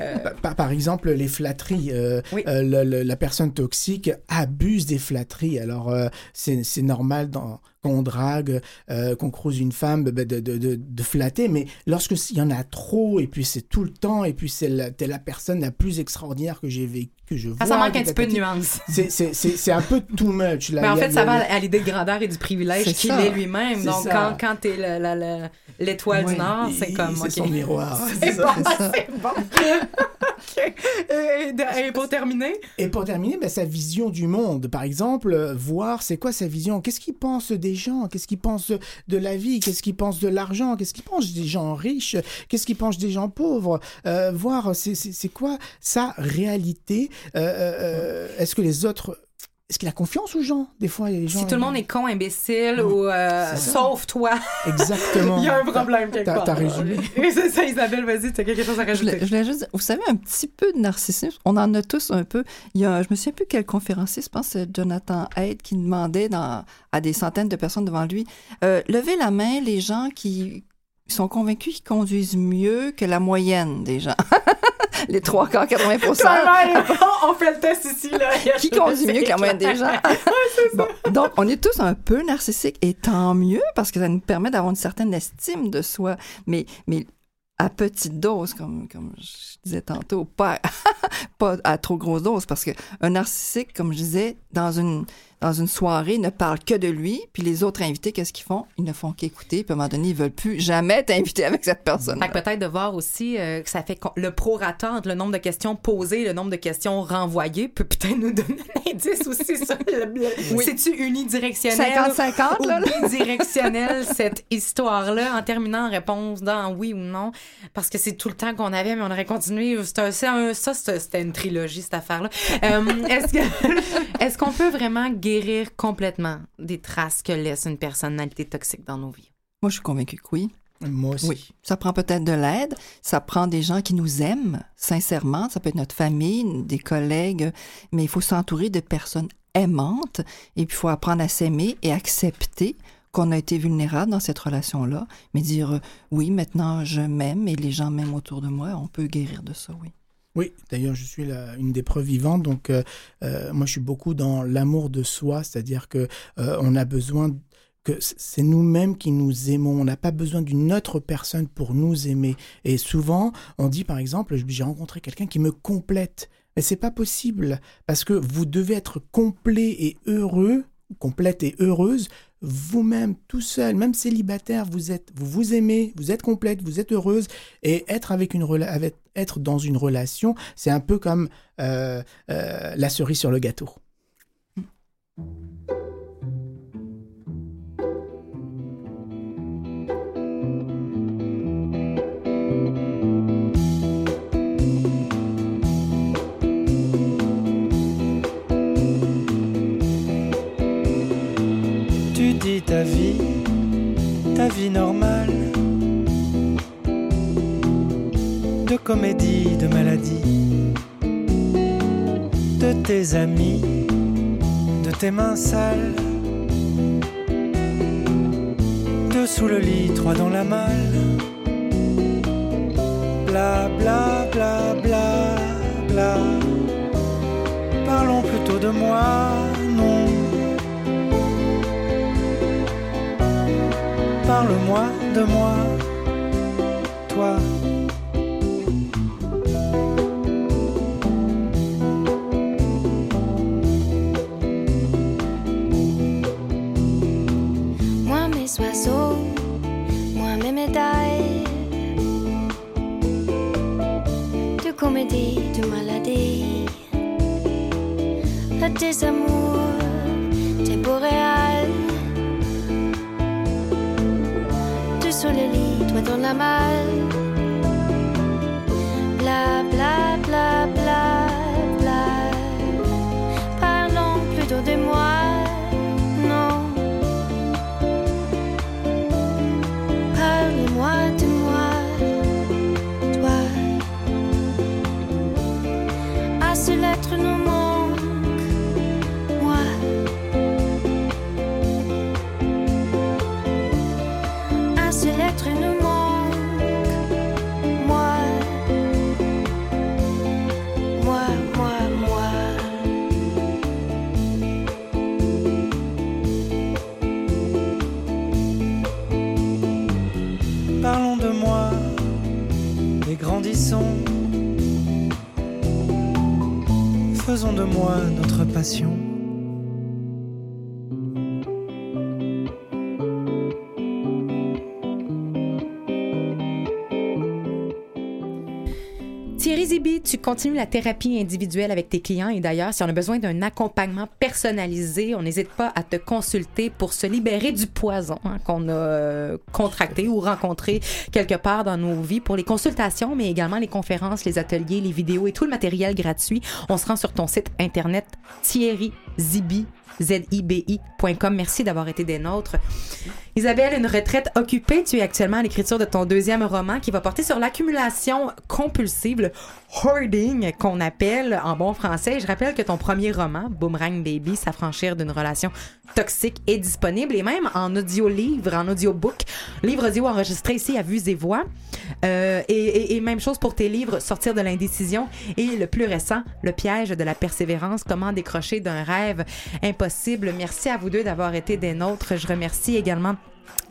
Euh, Par, par exemple, les flatteries. euh, Oui. euh, le- le- la personne toxique abuse des flatteries. Alors, euh, c'est c'est normal dans, quand on drague, euh, qu'on croise une femme, bah, de, de, flatter. Mais lorsque il y en a trop, et puis c'est tout le temps, et puis c'est la, la personne la plus extraordinaire que j'ai vécu, que je vois. ça, ça manque un petit peu de nuance. C'est- C'est c'est- c'est un peu too much. Là. Mais en y a- fait, ça va à l'idée de grandeur et du privilège qu'il est lui-même. Donc, ça. quand, quand la- la- l'étoile du Nord, c'est comme. C'est son miroir. [laughs] C'est bon, c'est [laughs] bon. OK. Et, pour terminer, Et pour terminer, ben, sa vision du monde. Par exemple, euh, voir c'est quoi sa vision? Qu'est-ce qu'il pense des gens? Qu'est-ce qu'il pense de, la vie? Qu'est-ce qu'il pense de l'argent? Qu'est-ce qu'il pense des gens riches? Qu'est-ce qu'il pense des gens pauvres? Euh, Voir c'est quoi sa réalité? Euh, euh, euh, Est-ce que les autres... Est-ce qu'il a confiance aux gens Des fois, des gens... si tout le monde est con, imbécile ou euh, sauf toi, Exactement. [laughs] il y a un problème quelque T'as- part. t'as résumé. [laughs] C'est ça, Isabelle, vas-y, tu as quelque chose à Je voulais, rajouter. je voulais juste dire, vous savez, un petit peu de narcissisme, on en a tous un peu. Il y a, je me souviens plus quel conférencier, je pense que c'est Jonathan Haidt qui demandait dans, à des centaines de personnes devant lui, euh, levez la main les gens qui sont convaincus qu'ils conduisent mieux que la moyenne des gens. [laughs] les trois quarts, 80% on fait le test ici, là. qui conduit mieux que la moyenne des gens? Bon, donc, on est tous un peu narcissiques et tant mieux parce que ça nous permet d'avoir une certaine estime de soi. Mais, mais à petite dose, comme, comme je disais tantôt, pas, [laughs] pas à trop grosse dose parce qu'un narcissique, comme je disais, dans une, dans une soirée, ne parle que de lui, puis les autres invités, qu'est-ce qu'ils font? Ils ne font qu'écouter, puis à un moment donné, ils veulent plus jamais t'inviter avec cette personne. Fait que peut-être de voir aussi euh, que ça fait le prorata entre le nombre de questions posées le nombre de questions renvoyées peut peut-être nous donner un indice aussi [laughs] sur le, le- C'est-tu unidirectionnel 50-50, là? ou bidirectionnel [laughs] cette histoire-là en terminant en réponse dans oui ou non? Parce que c'est tout le temps qu'on avait mais on aurait continué un, ça c'était une trilogie cette affaire-là Euh, est-ce [laughs] qu'on peut vraiment guérir complètement des traces que laisse une personnalité toxique dans nos vies. Moi, je suis convaincue que oui. Moi aussi. Oui, ça prend peut-être de l'aide, ça prend des gens qui nous aiment sincèrement, ça peut être notre famille, des collègues, mais il faut s'entourer de personnes aimantes. Et puis il faut apprendre à s'aimer et accepter qu'on a été vulnérable dans cette relation-là, mais dire euh, oui, maintenant je m'aime et les gens m'aiment autour de moi, on peut guérir de ça, oui. Oui, d'ailleurs, je suis une des preuves vivantes. Donc, euh, euh, moi, je suis beaucoup dans l'amour de soi, c'est-à-dire que euh, on a besoin que c'est nous-mêmes qui nous aimons. On n'a pas besoin d'une autre personne pour nous aimer. Et souvent, on dit, par exemple, j'ai rencontré quelqu'un qui me complète. Mais c'est pas possible parce que vous devez être complet et heureux, complète et heureuse vous-même, tout seul, même célibataire, vous êtes, vous vous aimez, vous êtes complète, vous êtes heureuse, et être avec une avec, être dans une relation, c'est un peu comme euh, euh, la cerise sur le gâteau. Tu dis ta vie, ta vie normale, de comédie, de maladie, de tes amis, de tes mains sales, deux sous le lit, trois dans la malle, bla bla bla bla bla. Parlons plutôt de moi, non. Parle-moi de moi, toi. Mes oiseaux, moi mes médailles de comédie, de maladie, de tes amours temporéal, de soleil, toi dans la malle, bla bla bla À ce lettre nous manque, moi. À ce lettre nous manque, moi. Moi, moi, moi. Parlons de moi et grandissons. Faisons de moi notre passion. Zibi, tu continues la thérapie individuelle avec tes clients et d'ailleurs, si on a besoin d'un accompagnement personnalisé, on n'hésite pas à te consulter pour se libérer du poison hein, qu'on a euh, contracté ou rencontré quelque part dans nos vies pour les consultations, mais également les conférences, les ateliers, les vidéos et tout le matériel gratuit. On se rend sur ton site internet Thierry Zibi zibi.com. Merci d'avoir été des nôtres. Isabelle, une retraite occupée. Tu es actuellement à l'écriture de ton deuxième roman qui va porter sur l'accumulation compulsive, hoarding qu'on appelle en bon français. Je rappelle que ton premier roman, Boomerang Baby, s'affranchir d'une relation toxique, est disponible et même en audio-livre, en audiobook, livre audio enregistré ici à Vues et Voix. Euh, et, et- et même chose pour tes livres, Sortir de l'indécision et le plus récent, Le piège de la persévérance, comment décrocher d'un rêve impossible. Merci à vous deux d'avoir été des nôtres. Je remercie également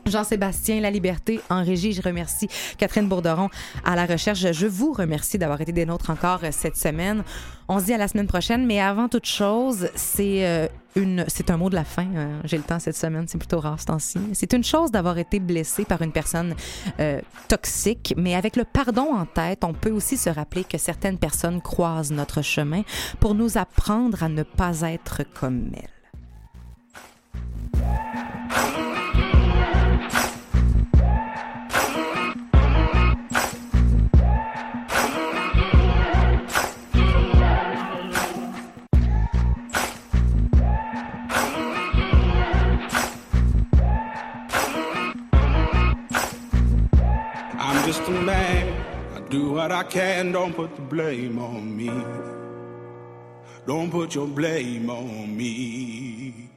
Jean-Sébastien La Liberté en régie. Je remercie Catherine Bourderon à la recherche. Je vous remercie d'avoir été des nôtres encore euh, cette semaine. On se dit à la semaine prochaine, mais avant toute chose, c'est euh, un mot de la fin. euh, J'ai le temps cette semaine, c'est plutôt rare ce temps-ci. C'est une chose d'avoir été blessé par une personne toxique, mais avec le pardon en tête, on peut aussi se rappeler que certaines personnes croisent notre chemin pour nous apprendre à ne pas être comme elles. I can. Don't put the blame on me. Don't put your blame on me.